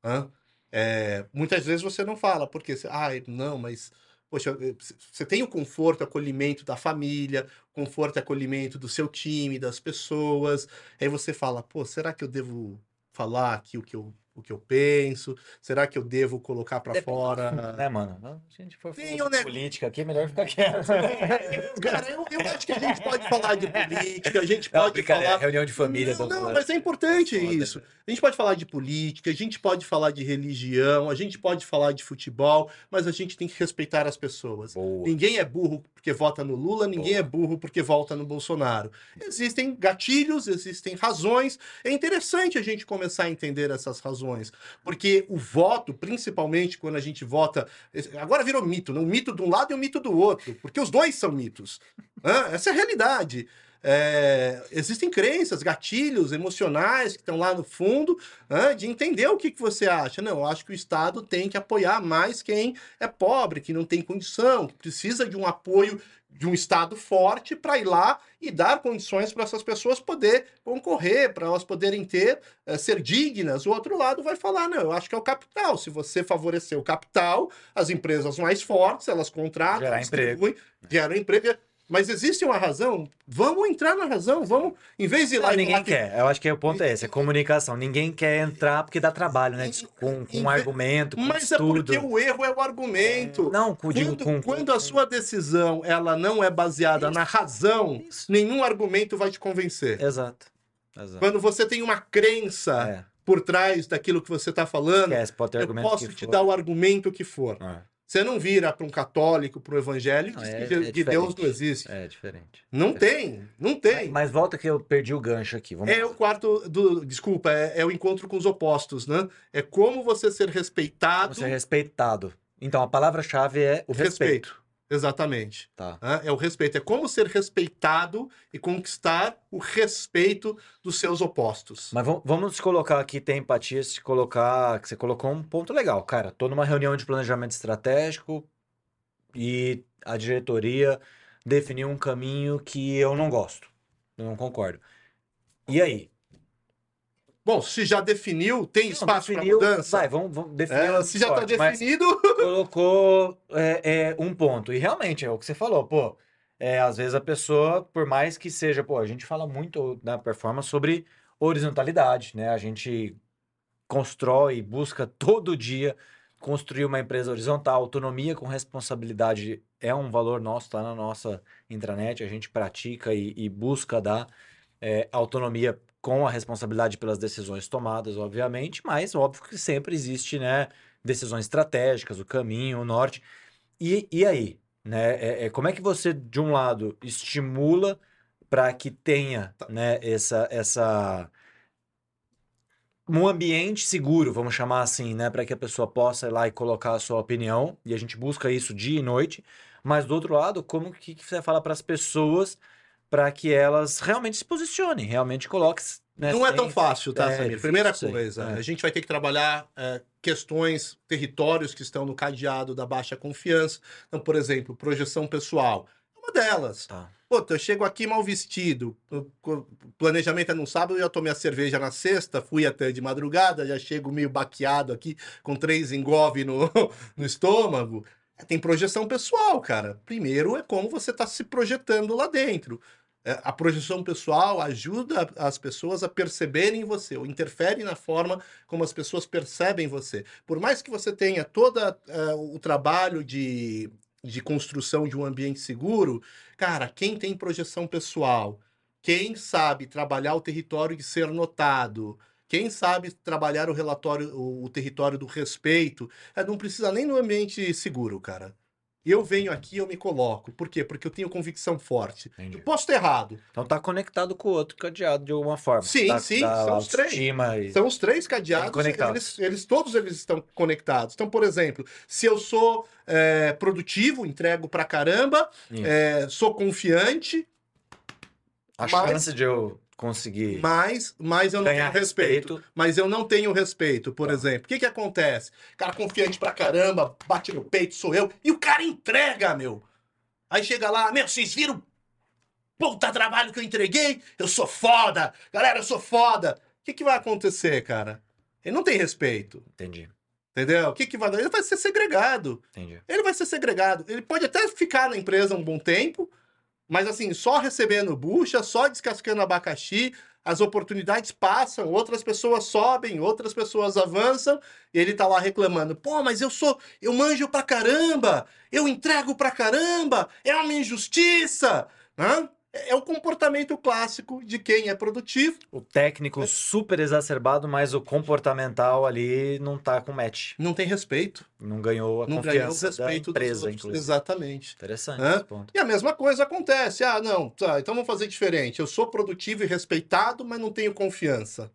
Hã? É, muitas vezes você não fala, porque, você, ai, não, mas, poxa, eu- você tem o conforto, acolhimento da família, conforto e acolhimento do seu time, das pessoas, aí você fala, pô, será que eu devo falar aqui o que eu, o que eu penso? Será que eu devo colocar Depende. fora? Né, mano? Se a gente for Tem falar de ne- política aqui, é melhor ficar quieto. Cara, eu, eu acho que a gente pode falar de política, a gente Não, pode falar. reunião de família. Não, não, mas é importante Foda, isso. A gente pode falar de política, a gente pode falar de religião, a gente pode falar de futebol, mas a gente tem que respeitar as pessoas. Boa. Ninguém é burro porque vota no Lula, ninguém Boa. é burro porque vota no Bolsonaro. Existem gatilhos, existem razões. É interessante a gente começar a entender essas razões, porque o voto, principalmente quando a gente vota, agora virou mito, né? um mito de um lado e um mito do outro, porque os dois são mitos. Hã? Essa é a realidade. É, existem crenças, gatilhos emocionais que estão lá no fundo, hã, de entender o que, que você acha. Não, eu acho que o Estado tem que apoiar mais quem é pobre, que não tem condição, que precisa de um apoio de um Estado forte para ir lá e dar condições para essas pessoas poder concorrer, para elas poderem ter, eh, ser dignas. O outro lado vai falar, não, eu acho que é o capital. Se você favorecer o capital, as empresas mais fortes, elas contratam, Gerar distribuem, geram emprego. Mas existe uma razão? Vamos entrar na razão, vamos, em vez de ir lá Não, e ninguém que- quer. Eu acho que o ponto é esse, é comunicação. Ninguém quer entrar porque dá trabalho, né? Com, com um argumento, com Mas é estudo. porque o erro é o argumento. Não, com, digo, Quando, com, quando a sua decisão ela não é baseada na razão, Isso. nenhum argumento vai te convencer. Exato. Exato. Quando você tem uma crença É, por trás daquilo que você está falando, esquece, eu posso te for. dar o argumento que for. É, Você não vira para um católico, para um evangélico, Não, é- que, é que Deus não existe. é diferente. Não tem, não tem. Mas volta que eu perdi o gancho aqui. Vamos É o quarto do. Desculpa, é, é o encontro com os opostos, né? É como você ser respeitado. Vamos ser respeitado. Então, a palavra-chave é o respeito. respeito. Exatamente. Tá. É o respeito. É como ser respeitado e conquistar o respeito dos seus opostos. Mas vam- vamos colocar aqui, ter empatia, se colocar. Que você colocou um ponto legal. Cara, tô numa reunião de planejamento estratégico e a diretoria definiu um caminho que eu não gosto. Eu não concordo. E aí? Bom, se já definiu, tem Não, espaço para mudança? Vai, vamos, vamos definir. É, se já está forte, mas definido, colocou é, é, um ponto. E realmente é o que você falou, pô. É, às vezes a pessoa, por mais que seja, pô, a gente fala muito na performance sobre horizontalidade, né? A gente constrói, busca todo dia construir uma empresa horizontal, autonomia com responsabilidade é um valor nosso, tá na nossa intranet, a gente pratica e, e busca dar é, autonomia com a responsabilidade pelas decisões tomadas, obviamente, mas óbvio que sempre existe, né, decisões estratégicas, o caminho, o norte. E, e aí, né, é, é, como é que você, de um lado, estimula para que tenha, né, essa, essa um ambiente seguro, vamos chamar assim, né, para que a pessoa possa ir lá e colocar a sua opinião, e a gente busca isso dia e noite, mas do outro lado, como que, que você fala para as pessoas para que elas realmente se posicionem, realmente coloquem, né, não é sem- tão fácil, tá, É, Samir? Primeira coisa, É. a gente vai ter que trabalhar é, questões, territórios que estão no cadeado da baixa confiança. Então, por exemplo, projeção pessoal. É uma delas. Tá. Puta, eu chego aqui mal vestido. o- o Planejamento é no sábado, eu já tomei a cerveja na sexta, fui até de madrugada, já chego meio baqueado aqui, com três engove no, no estômago. É, Tem projeção pessoal, cara. Primeiro é como você está se projetando lá dentro. É, A projeção pessoal ajuda as pessoas a perceberem você, ou interfere na forma como as pessoas percebem você. Por mais que você tenha todo o trabalho de, de construção de um ambiente seguro, cara, quem tem projeção pessoal, quem sabe trabalhar o território de ser notado, quem sabe trabalhar o relatório, o, o território do respeito, é, não precisa nem no ambiente seguro, cara. Eu venho aqui, eu me coloco. Por quê? Porque eu tenho convicção forte. Entendi. Eu posso estar errado. Então tá conectado com o outro cadeado de alguma forma. Sim, da, sim, são os três. e- São os três cadeados, conectados. eles, eles- todos eles estão conectados. Então, por exemplo, se eu sou é, produtivo, entrego pra caramba, é, sou confiante, A mas- chance de eu conseguir mas, mas eu não tenho respeito. respeito. Mas eu não tenho respeito, por Tá. exemplo. O que que acontece? Cara confiante pra caramba, bate no peito, sou eu, e o cara entrega, meu. Aí chega lá, meu, vocês viram puta trabalho que eu entreguei? Eu sou foda! Galera, eu sou foda! O que que vai acontecer, cara? Ele não tem respeito. Entendi, Entendeu? O que, que vai? Ele vai ser segregado. entendi. Ele vai ser segregado. Ele pode até ficar na empresa um bom tempo, mas assim, só recebendo bucha, só descascando abacaxi, as oportunidades passam, outras pessoas sobem, outras pessoas avançam, e ele tá lá reclamando: pô, mas eu sou, eu manjo pra caramba, eu entrego pra caramba, é uma injustiça. Hã? É é o comportamento clássico de quem é produtivo O técnico super exacerbado, mas o comportamental ali não tá com match. não tem respeito. Não ganhou a não ganhou o confiança da respeito dos empresa, inclusive. Exatamente. Interessante Hã? esse ponto. E a mesma coisa acontece. Ah, não, tá, então vamos fazer diferente. Eu sou produtivo e respeitado, mas não tenho confiança.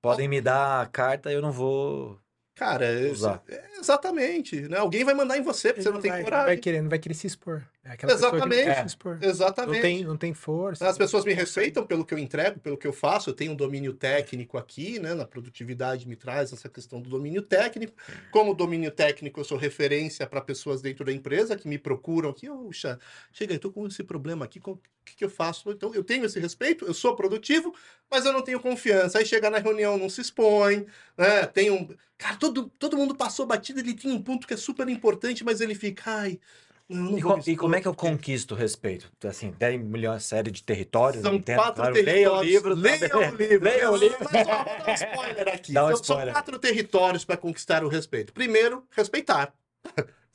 Podem me dar a carta e eu não vou. Cara, é- Usar. é exatamente. Né? Alguém vai mandar em você, porque Ele você não tem vai, coragem. vai querer, não vai querer se expor. É aquela pessoa que não Exatamente. quer É. Exatamente. Não tem, não tem força. As pessoas me respeitam pelo que eu entrego, pelo que eu faço. Eu tenho um domínio técnico aqui, né? Na produtividade me traz essa questão do domínio técnico. Como domínio técnico, eu sou referência para pessoas dentro da empresa que me procuram aqui. Puxa, chega, eu tô com esse problema aqui, com- o que, que eu faço? Então, eu tenho esse respeito, eu sou produtivo, mas eu não tenho confiança. Aí chega na reunião, não se expõe, né? Tem um. Cara, todo, todo mundo passou batida, ele tem um ponto que é super importante, mas ele fica, ai. E, co- e como é que eu conquisto o respeito? Assim, tem milhões série de territórios. São entendo, quatro claro. territórios. Leia o livro. tá? Leia o livro. Leia o livro. Mas, ó, vou dar um spoiler aqui. Um São- São spoiler. quatro territórios para conquistar o respeito. Primeiro, respeitar.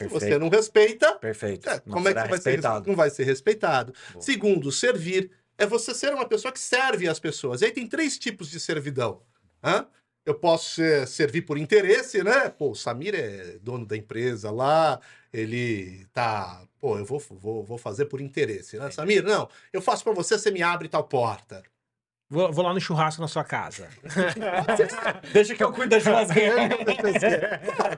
Se você não respeita, Perfeito. é, Não como é que vai ser, respeitado. não vai ser respeitado? Boa. Segundo, servir. É você ser uma pessoa que serve as pessoas. E aí tem três tipos de servidão. Hã? Eu posso ser- servir por interesse, né? Pô, o Samir é dono da empresa lá, ele tá. Pô, eu vou, vou, vou fazer por interesse, né? Samir, não, eu faço pra você, você me abre tal porta. Vou, vou lá no churrasco na sua casa. Deixa que eu cuido da churrasqueira.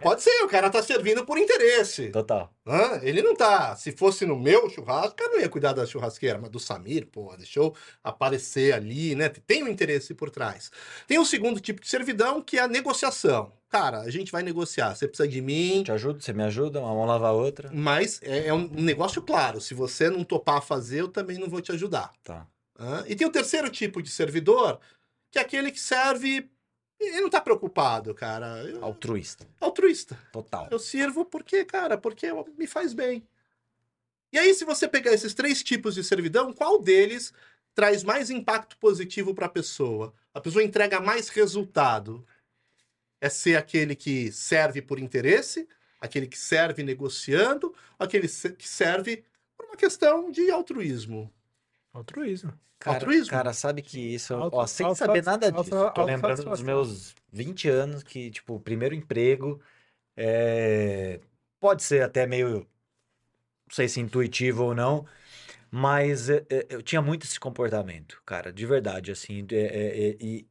Pode ser, o cara tá servindo por interesse. Total. Hã? Ele não tá. Se fosse no meu churrasco, o cara não ia cuidar da churrasqueira, mas do Samir, pô, deixou aparecer ali, né? Tem um interesse por trás. Tem um segundo tipo de servidão, que é a negociação. Cara, a gente vai negociar. Você precisa de mim, Te ajudo, você me ajuda, uma mão lava a outra. mas é, é um negócio claro. Se você não topar fazer, eu também não vou te ajudar. Tá. E tem o terceiro tipo de servidor, que é aquele que serve. Ele não tá preocupado, cara. Eu- Altruísta. altruísta. Total. Eu sirvo porque, cara, porque me faz bem. E aí, se você pegar esses três tipos de servidão, qual deles traz mais impacto positivo para a pessoa? A pessoa entrega mais resultado. É ser aquele que serve por interesse, aquele que serve negociando, aquele que serve por uma questão de altruísmo. Altruísmo. Cara, Altruísmo. cara, sabe que isso, Auto- ó, sem saber nada disso, tô lembrando dos meus 20 anos que, tipo, o primeiro emprego é, pode ser até meio, não sei se intuitivo ou não, mas é, é, eu tinha muito esse comportamento, cara, de verdade, assim, é, é, é, e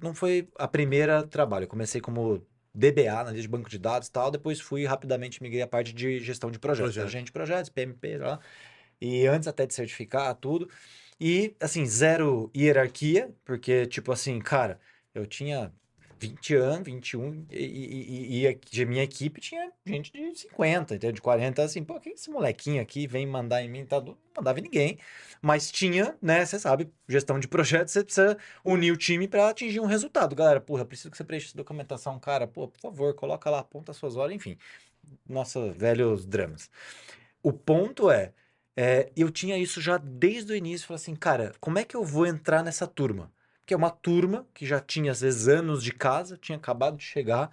não foi a primeira trabalho, eu comecei como DBA, na de banco de dados e tal, depois fui rapidamente migrei a parte de gestão de projetos, Projeto. agente de projetos, PMP, lá, e antes até de certificar tudo, e, assim, zero hierarquia, porque, tipo assim, cara, eu tinha 20 anos, 21, e, e, e, e de minha equipe tinha gente de 50, entendeu? De 40, assim, pô, quem esse molequinho aqui vem mandar em mim, tá? Não mandava em ninguém, mas tinha, né, você sabe, gestão de projetos, você precisa unir o time para atingir um resultado. Galera, porra, preciso que você preencha essa documentação, cara, pô, por favor, coloca lá, aponta as suas horas, enfim, nossa, velhos dramas. O ponto é, é, eu tinha isso já desde o início. Falei assim, cara, como é que eu vou entrar nessa turma? Porque é uma turma que já tinha, às vezes, anos de casa, tinha acabado de chegar.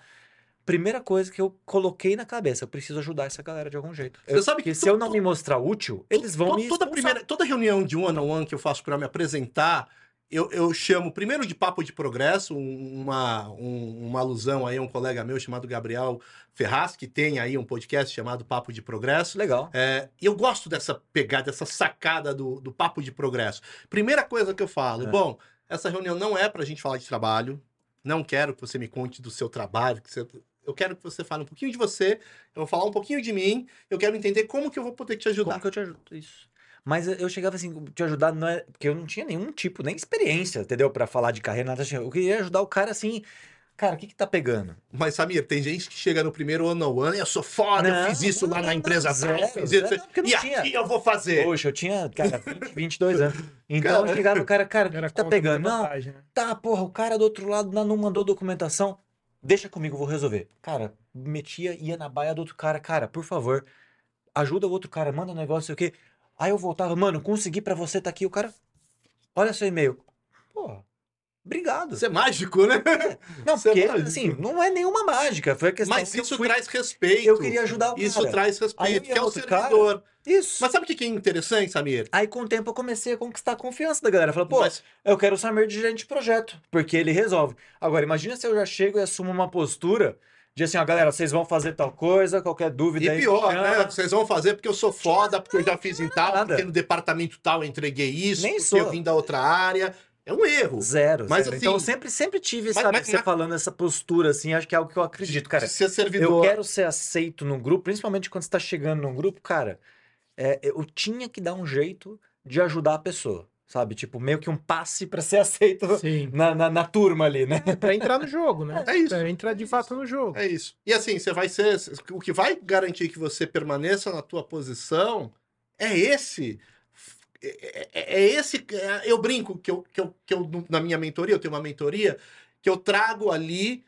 Primeira coisa que eu coloquei na cabeça, eu preciso ajudar essa galera de algum jeito. Você sabe Porque que se eu não me mostrar útil, eles vão To- me toda, primeira, toda reunião de one-on-one que eu faço para me apresentar, eu, eu chamo primeiro de papo de progresso, um- uma, um- uma alusão aí a um colega meu chamado Gabriel Ferraz, que tem aí um podcast chamado Papo de Progresso. Legal. É, e eu gosto dessa pegada, dessa sacada do, do papo de progresso. Primeira coisa que eu falo, É. bom, essa reunião não é pra gente falar de trabalho, não quero que você me conte do seu trabalho, que você- eu quero que você fale um pouquinho de você, eu vou falar um pouquinho de mim, eu quero entender como que eu vou poder te ajudar. Como que eu te ajudo? Isso. Mas eu chegava assim, te ajudar não é. Porque eu não tinha nenhum tipo, nem experiência, entendeu? Pra falar de carreira, nada. assim. Eu queria ajudar o cara assim. Cara, o que que tá pegando? Mas, Samir, tem gente que chega no primeiro ano ao ano, eu sou foda, eu Não, fiz isso não, lá não, na empresa zero, fiz zero, isso, porque não e tinha. aqui eu vou fazer. Poxa, eu tinha, cara, 20, 22 anos. Então Cara. chegava o cara, cara, o que que tá pegando? Não, vantagem, né? tá, porra, o cara do outro lado não não mandou documentação. Deixa comigo, eu vou resolver. Cara, metia, ia na baia do outro cara, cara, por favor, ajuda o outro cara, manda um negócio, sei o quê. Aí eu voltava, mano, consegui pra você, tá aqui, o cara, olha seu e-mail. Porra, obrigado. Isso é mágico, né? Não, isso é porque, mágico. assim, não é nenhuma mágica, foi a questão Mas isso fui- traz respeito. eu queria ajudar o Isso cara. traz Aí eu respeito, que é o cara- servidor. Isso. Mas sabe o que que é interessante, Samir? Aí com o tempo eu comecei a conquistar a confiança da galera. Falei, pô, Mas- eu quero o Samir de gerente de projeto, porque ele resolve. Agora, imagina se eu já chego e assumo uma postura de assim, ó, galera, vocês vão fazer tal coisa, qualquer dúvida E aí. pior, me chama. né? Vocês vão fazer porque eu sou foda, porque eu já fiz em tal, nada. porque no departamento tal eu entreguei isso, Nem porque sou. eu vim da outra área. É um erro. Zero, Mas, zero. assim- Então eu sempre, sempre tive, Mas- sabe, mas- você mas- falando essa postura, assim, acho que é algo que eu acredito, cara. Se ser Eu servidor. quero ser aceito num grupo, principalmente quando você tá chegando num grupo, cara, é, eu tinha que dar um jeito de ajudar a pessoa, sabe? Tipo, meio que um passe pra ser aceito Sim. na, na, na turma ali, né? Pra entrar no jogo, né? É isso. Pra entrar de fato no jogo. É isso. E assim, você vai ser. O que vai garantir que você permaneça na tua posição é esse. É, é- é esse. é- eu brinco que eu, que, eu, que eu, na minha mentoria, eu tenho uma mentoria, que eu trago ali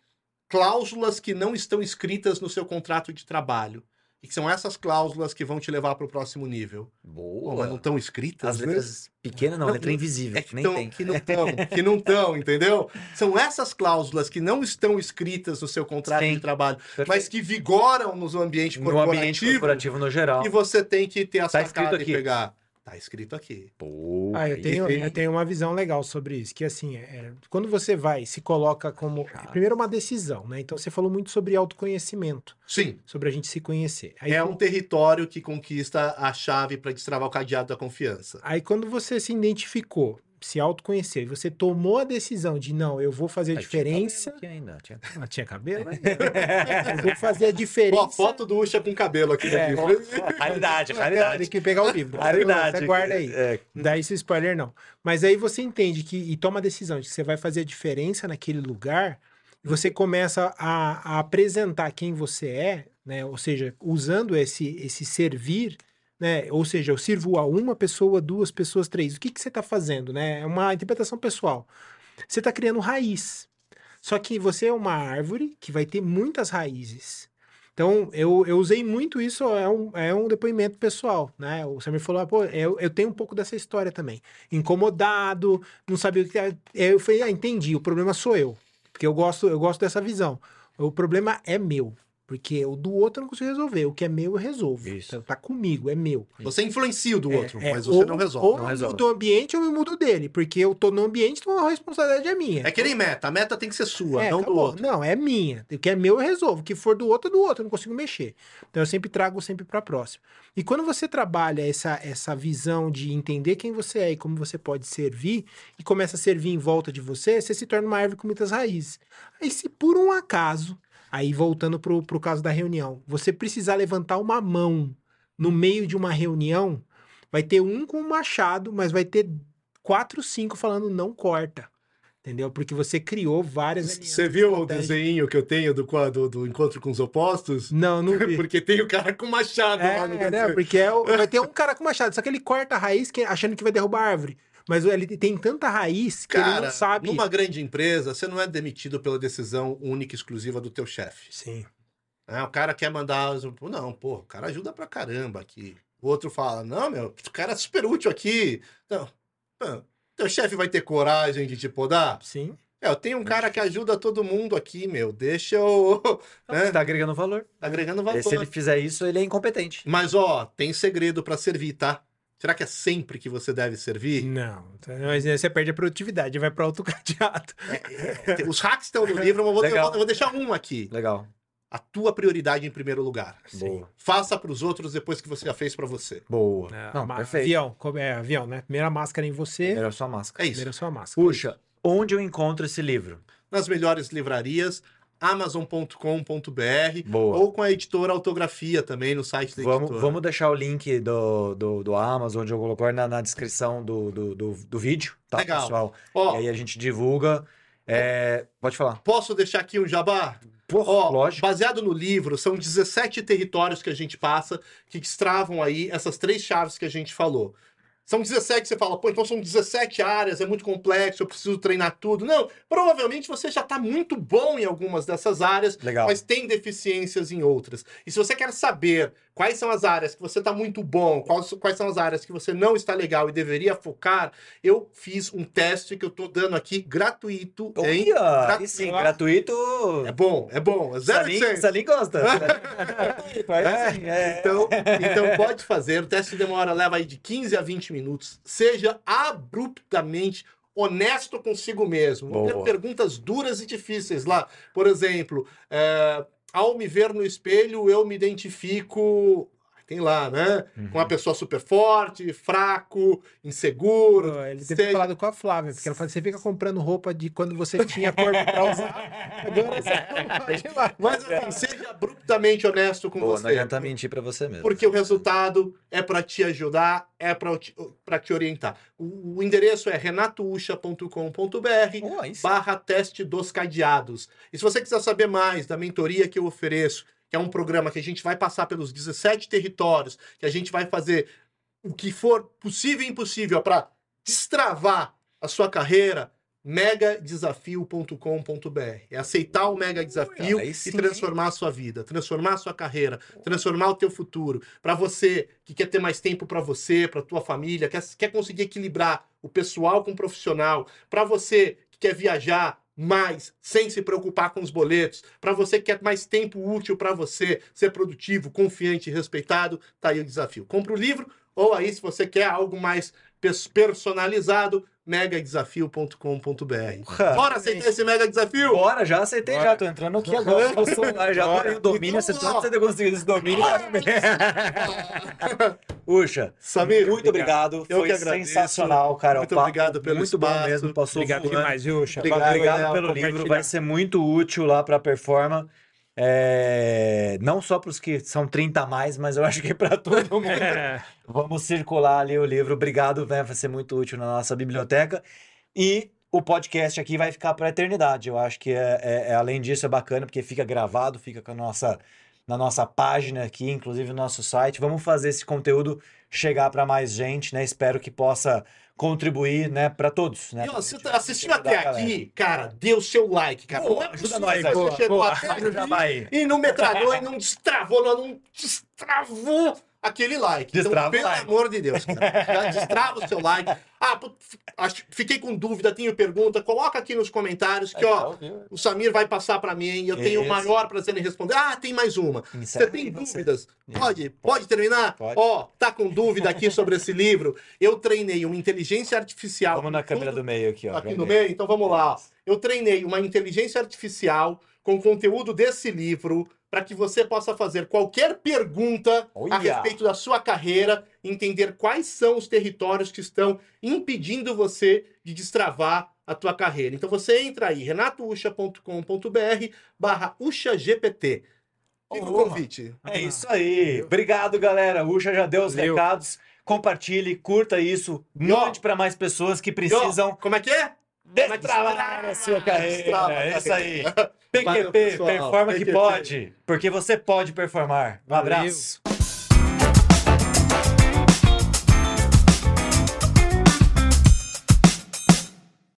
cláusulas que não estão escritas no seu contrato de trabalho. E que são essas cláusulas que vão te levar para o próximo nível. Pô, mas não estão escritas, As né? letras pequenas não, Não, letra invisível, É que nem tão- tem. que não estão, que não estão, entendeu? São essas cláusulas que não estão escritas no seu contrato Sim. de trabalho, Perfeito. mas que vigoram no ambiente no corporativo, ambiente corporativo no geral. e você tem que ter a Tá sacada escrito e aqui. pegar. Tá escrito aqui. Pô, Ah, eu tenho, sim. eu tenho uma visão legal sobre isso, que assim, é, quando você vai, se coloca como. Primeiro, uma decisão, né? Então, você falou muito sobre autoconhecimento, Sim, sobre a gente se conhecer. Aí, é um território que conquista a chave para destravar o cadeado da confiança. aí quando você se identificou, se autoconheceu e você tomou a decisão de não, eu vou fazer a Ah, tinha diferença. cabelo ainda, tinha- Ah, tinha cabelo? né? eu vou fazer a diferença. Ó, a foto do Ucha com cabelo aqui no É, livro. Raridade, Tem raridade. que pegar o livro. Raridade. Você guarda aí. É, Não dá esse spoiler, não. Mas aí você entende que e toma a decisão de que você vai fazer a diferença naquele lugar, e você começa a, a apresentar quem você é, né? Ou seja, usando esse, esse servir, né? Ou seja, eu sirvo a uma pessoa, duas pessoas, três. O que, que você está fazendo, né? É uma interpretação pessoal. Você está criando raiz. Só que você é uma árvore que vai ter muitas raízes. Então, eu, eu usei muito isso, é um, é um depoimento pessoal, né? O Samir falou, ah, pô, eu, eu tenho um pouco dessa história também. Incomodado, não sabia o que... era. Eu falei, ah, entendi, o problema sou eu. Porque eu gosto, eu gosto dessa visão. O problema é meu. Porque o do outro eu não consigo resolver. O que é meu, eu resolvo. Isso. Então, tá comigo, é meu. Você influencia o do outro, É, mas é, você ou- não resolve. Ou não eu resolve. mudo o ambiente ou eu mudo dele. Porque eu tô no ambiente, então a responsabilidade é minha. É que nem meta. A meta tem que ser sua, É, não do acabou. outro. Não, é minha. O que é meu eu resolvo. O que for do outro é do outro. Eu não consigo mexer. Então eu sempre trago sempre para próximo. E quando você trabalha essa, essa visão de entender quem você é e como você pode servir, e começa a servir em volta de você, você se torna uma árvore com muitas raízes. Aí, se por um acaso, aí voltando pro, pro caso da reunião, você precisar levantar uma mão no meio de uma reunião, vai ter um com um machado, mas vai ter quatro, cinco falando não corta. Entendeu? Porque você criou várias Você viu o desenho que eu tenho do, quadro- do encontro com os opostos? Não, não vi. Porque tem o cara com machado lá no É, né? Porque é o- vai ter um cara com machado, só que ele corta a raiz que- achando que vai derrubar a árvore. Mas ele tem tanta raiz que ele Cara, não sabe. numa grande empresa, você não é demitido pela decisão única e exclusiva do teu chefe. Sim. né? o cara quer mandar... Não, pô, o cara ajuda pra caramba aqui. O outro fala, não, meu, o cara é super útil aqui. Então, teu chefe vai ter coragem de te podar? Sim. É, eu tenho um cara que ajuda todo mundo aqui, meu. Deixa eu... né? Você tá agregando valor. Agregando valor. E se ele fizer isso, ele é incompetente. Mas, ó, tem segredo pra servir, tá? Será que é sempre que você deve servir? Não. Mas aí você perde a produtividade, vai para outro cadeado. É, Os hacks estão no livro, mas eu vou, eu vou- eu vou deixar um aqui. Legal. A tua prioridade em primeiro lugar. Boa. Faça pros outros depois que você já fez pra você. Boa. É, Não, perfeito. Avião, como é avião, né? Primeira máscara em você, Era só máscara. É isso. primeira sua máscara. Puxa, onde eu encontro esse livro? Nas melhores livrarias, amazon.com.br ou com a editora Autografia também no site da Vamos, editora. vamos deixar o link do, do, do Amazon, onde eu colocar na, na descrição do, do, do, do vídeo, tá, Legal. pessoal? Ó, E aí a gente divulga. É, Pode falar. posso deixar aqui um jabá? Porra, Ó, lógico. baseado no livro, são 17 territórios que a gente passa que destravam aí essas três chaves que a gente falou. São 17, você fala, pô, então são 17 áreas, é muito complexo, eu preciso treinar tudo. Não, provavelmente você já está muito bom em algumas dessas áreas, Legal. mas tem deficiências em outras. E se você quer saber quais são as áreas que você está muito bom, quais, quais são as áreas que você não está legal e deveria focar, eu fiz um teste que eu estou dando aqui gratuito, hein? Olha, e sim, gratuito. É bom, é bom. É zero Salim, gosta. gratuito, aí sim, é. Então, então pode fazer. O teste demora, leva aí de 15 a 20 minutos. Seja abruptamente honesto consigo mesmo. Vão ter Boa. perguntas duras e difíceis lá. Por exemplo, é, ao me ver no espelho, eu me identifico. Tem lá, né? Uhum. Com uma pessoa super forte, fraco, inseguro. Ele deve ter falado com a Flávia, porque ela falou: você fica comprando roupa de quando você tinha corpo pra usar. Agora você vai lá. Mas assim, seja abruptamente honesto com Boa, não você. adianta mentir pra você mesmo. Porque o resultado é para te ajudar, é para te, pra te orientar. O, o endereço é renatoucha.com.br Oh, barra teste dos cadeados. E se você quiser saber mais da mentoria que eu ofereço, que é um programa que a gente vai passar pelos 17 territórios, que a gente vai fazer o que for possível e impossível para destravar a sua carreira, megadesafio.com.br. É aceitar o mega desafio aí e transformar a sua vida, transformar a sua carreira, transformar o teu futuro. Para você que quer ter mais tempo para você, para tua família, quer, quer conseguir equilibrar o pessoal com o profissional, para você que quer viajar mais sem se preocupar com os boletos, para você que quer mais tempo útil para você, ser produtivo, confiante e respeitado, tá aí o desafio. Compra o livro ou aí se você quer algo mais pers- personalizado, megadesafio.com.br. Bora aceitar esse mega desafio? Bora, já aceitei, Bora. já tô entrando aqui agora no celular, já Bora. adorei o domínio, você Então, ó. você ter conseguido esse domínio. Uxa, Samir, muito obrigado, Eu foi que agradeço. sensacional, cara. Muito o papo obrigado pelo Muito bom espaço. mesmo, passou Obrigado voando. demais, viu, Xa? Obrigado, Obrigado Léo, pelo livro, vai ser muito útil lá para a Performa. É, não só para os que são 30 a mais, mas eu acho que para todo mundo. É. Vamos circular ali o livro. Obrigado? Vai ser muito útil na nossa biblioteca. E o podcast aqui vai ficar para a eternidade. Eu acho que, é, é- é- além disso, é bacana, porque fica gravado, fica com a nossa, na nossa página aqui, inclusive no nosso site. Vamos fazer esse conteúdo chegar para mais gente, né? Espero que possa contribuir, né, para todos, né? E, ó, Pra você tá assistindo até aqui, cara, dê o seu like, cara. Não é ajuda nós aí. você Boa, chegou boa. até aqui e não metralhou e não destravou, não, não destravou aquele like. Destrava o então, pelo like. amor de Deus, cara, já destrava o seu like. Ah, fiquei com dúvida, tenho pergunta, coloca aqui nos comentários que, ó, o Samir vai passar pra mim e eu tenho o Isso. maior prazer em responder. Ah, tem mais uma. Você tem você. dúvidas? Pode, pode terminar? Pode. Ó, tá com dúvida aqui sobre esse livro? Eu treinei uma inteligência artificial. Vamos na câmera do meio aqui, ó. Aqui no meio, então vamos lá. Eu treinei uma inteligência artificial com conteúdo desse livro para que você possa fazer qualquer pergunta a respeito da sua carreira, entender quais são os territórios que estão impedindo você de destravar a tua carreira. Então você entra aí, renatoucha.com.br barra UchaGPT. Fica o convite. É isso aí. Obrigado, galera. Ucha já deu os Valeu. recados. Compartilhe, curta isso, mande para mais pessoas que precisam como é que é? destravar a sua carreira. Destrava É isso aí. Valeu, PQP, pessoal. performa que PQP. pode, porque você pode performar. Um Valeu. abraço.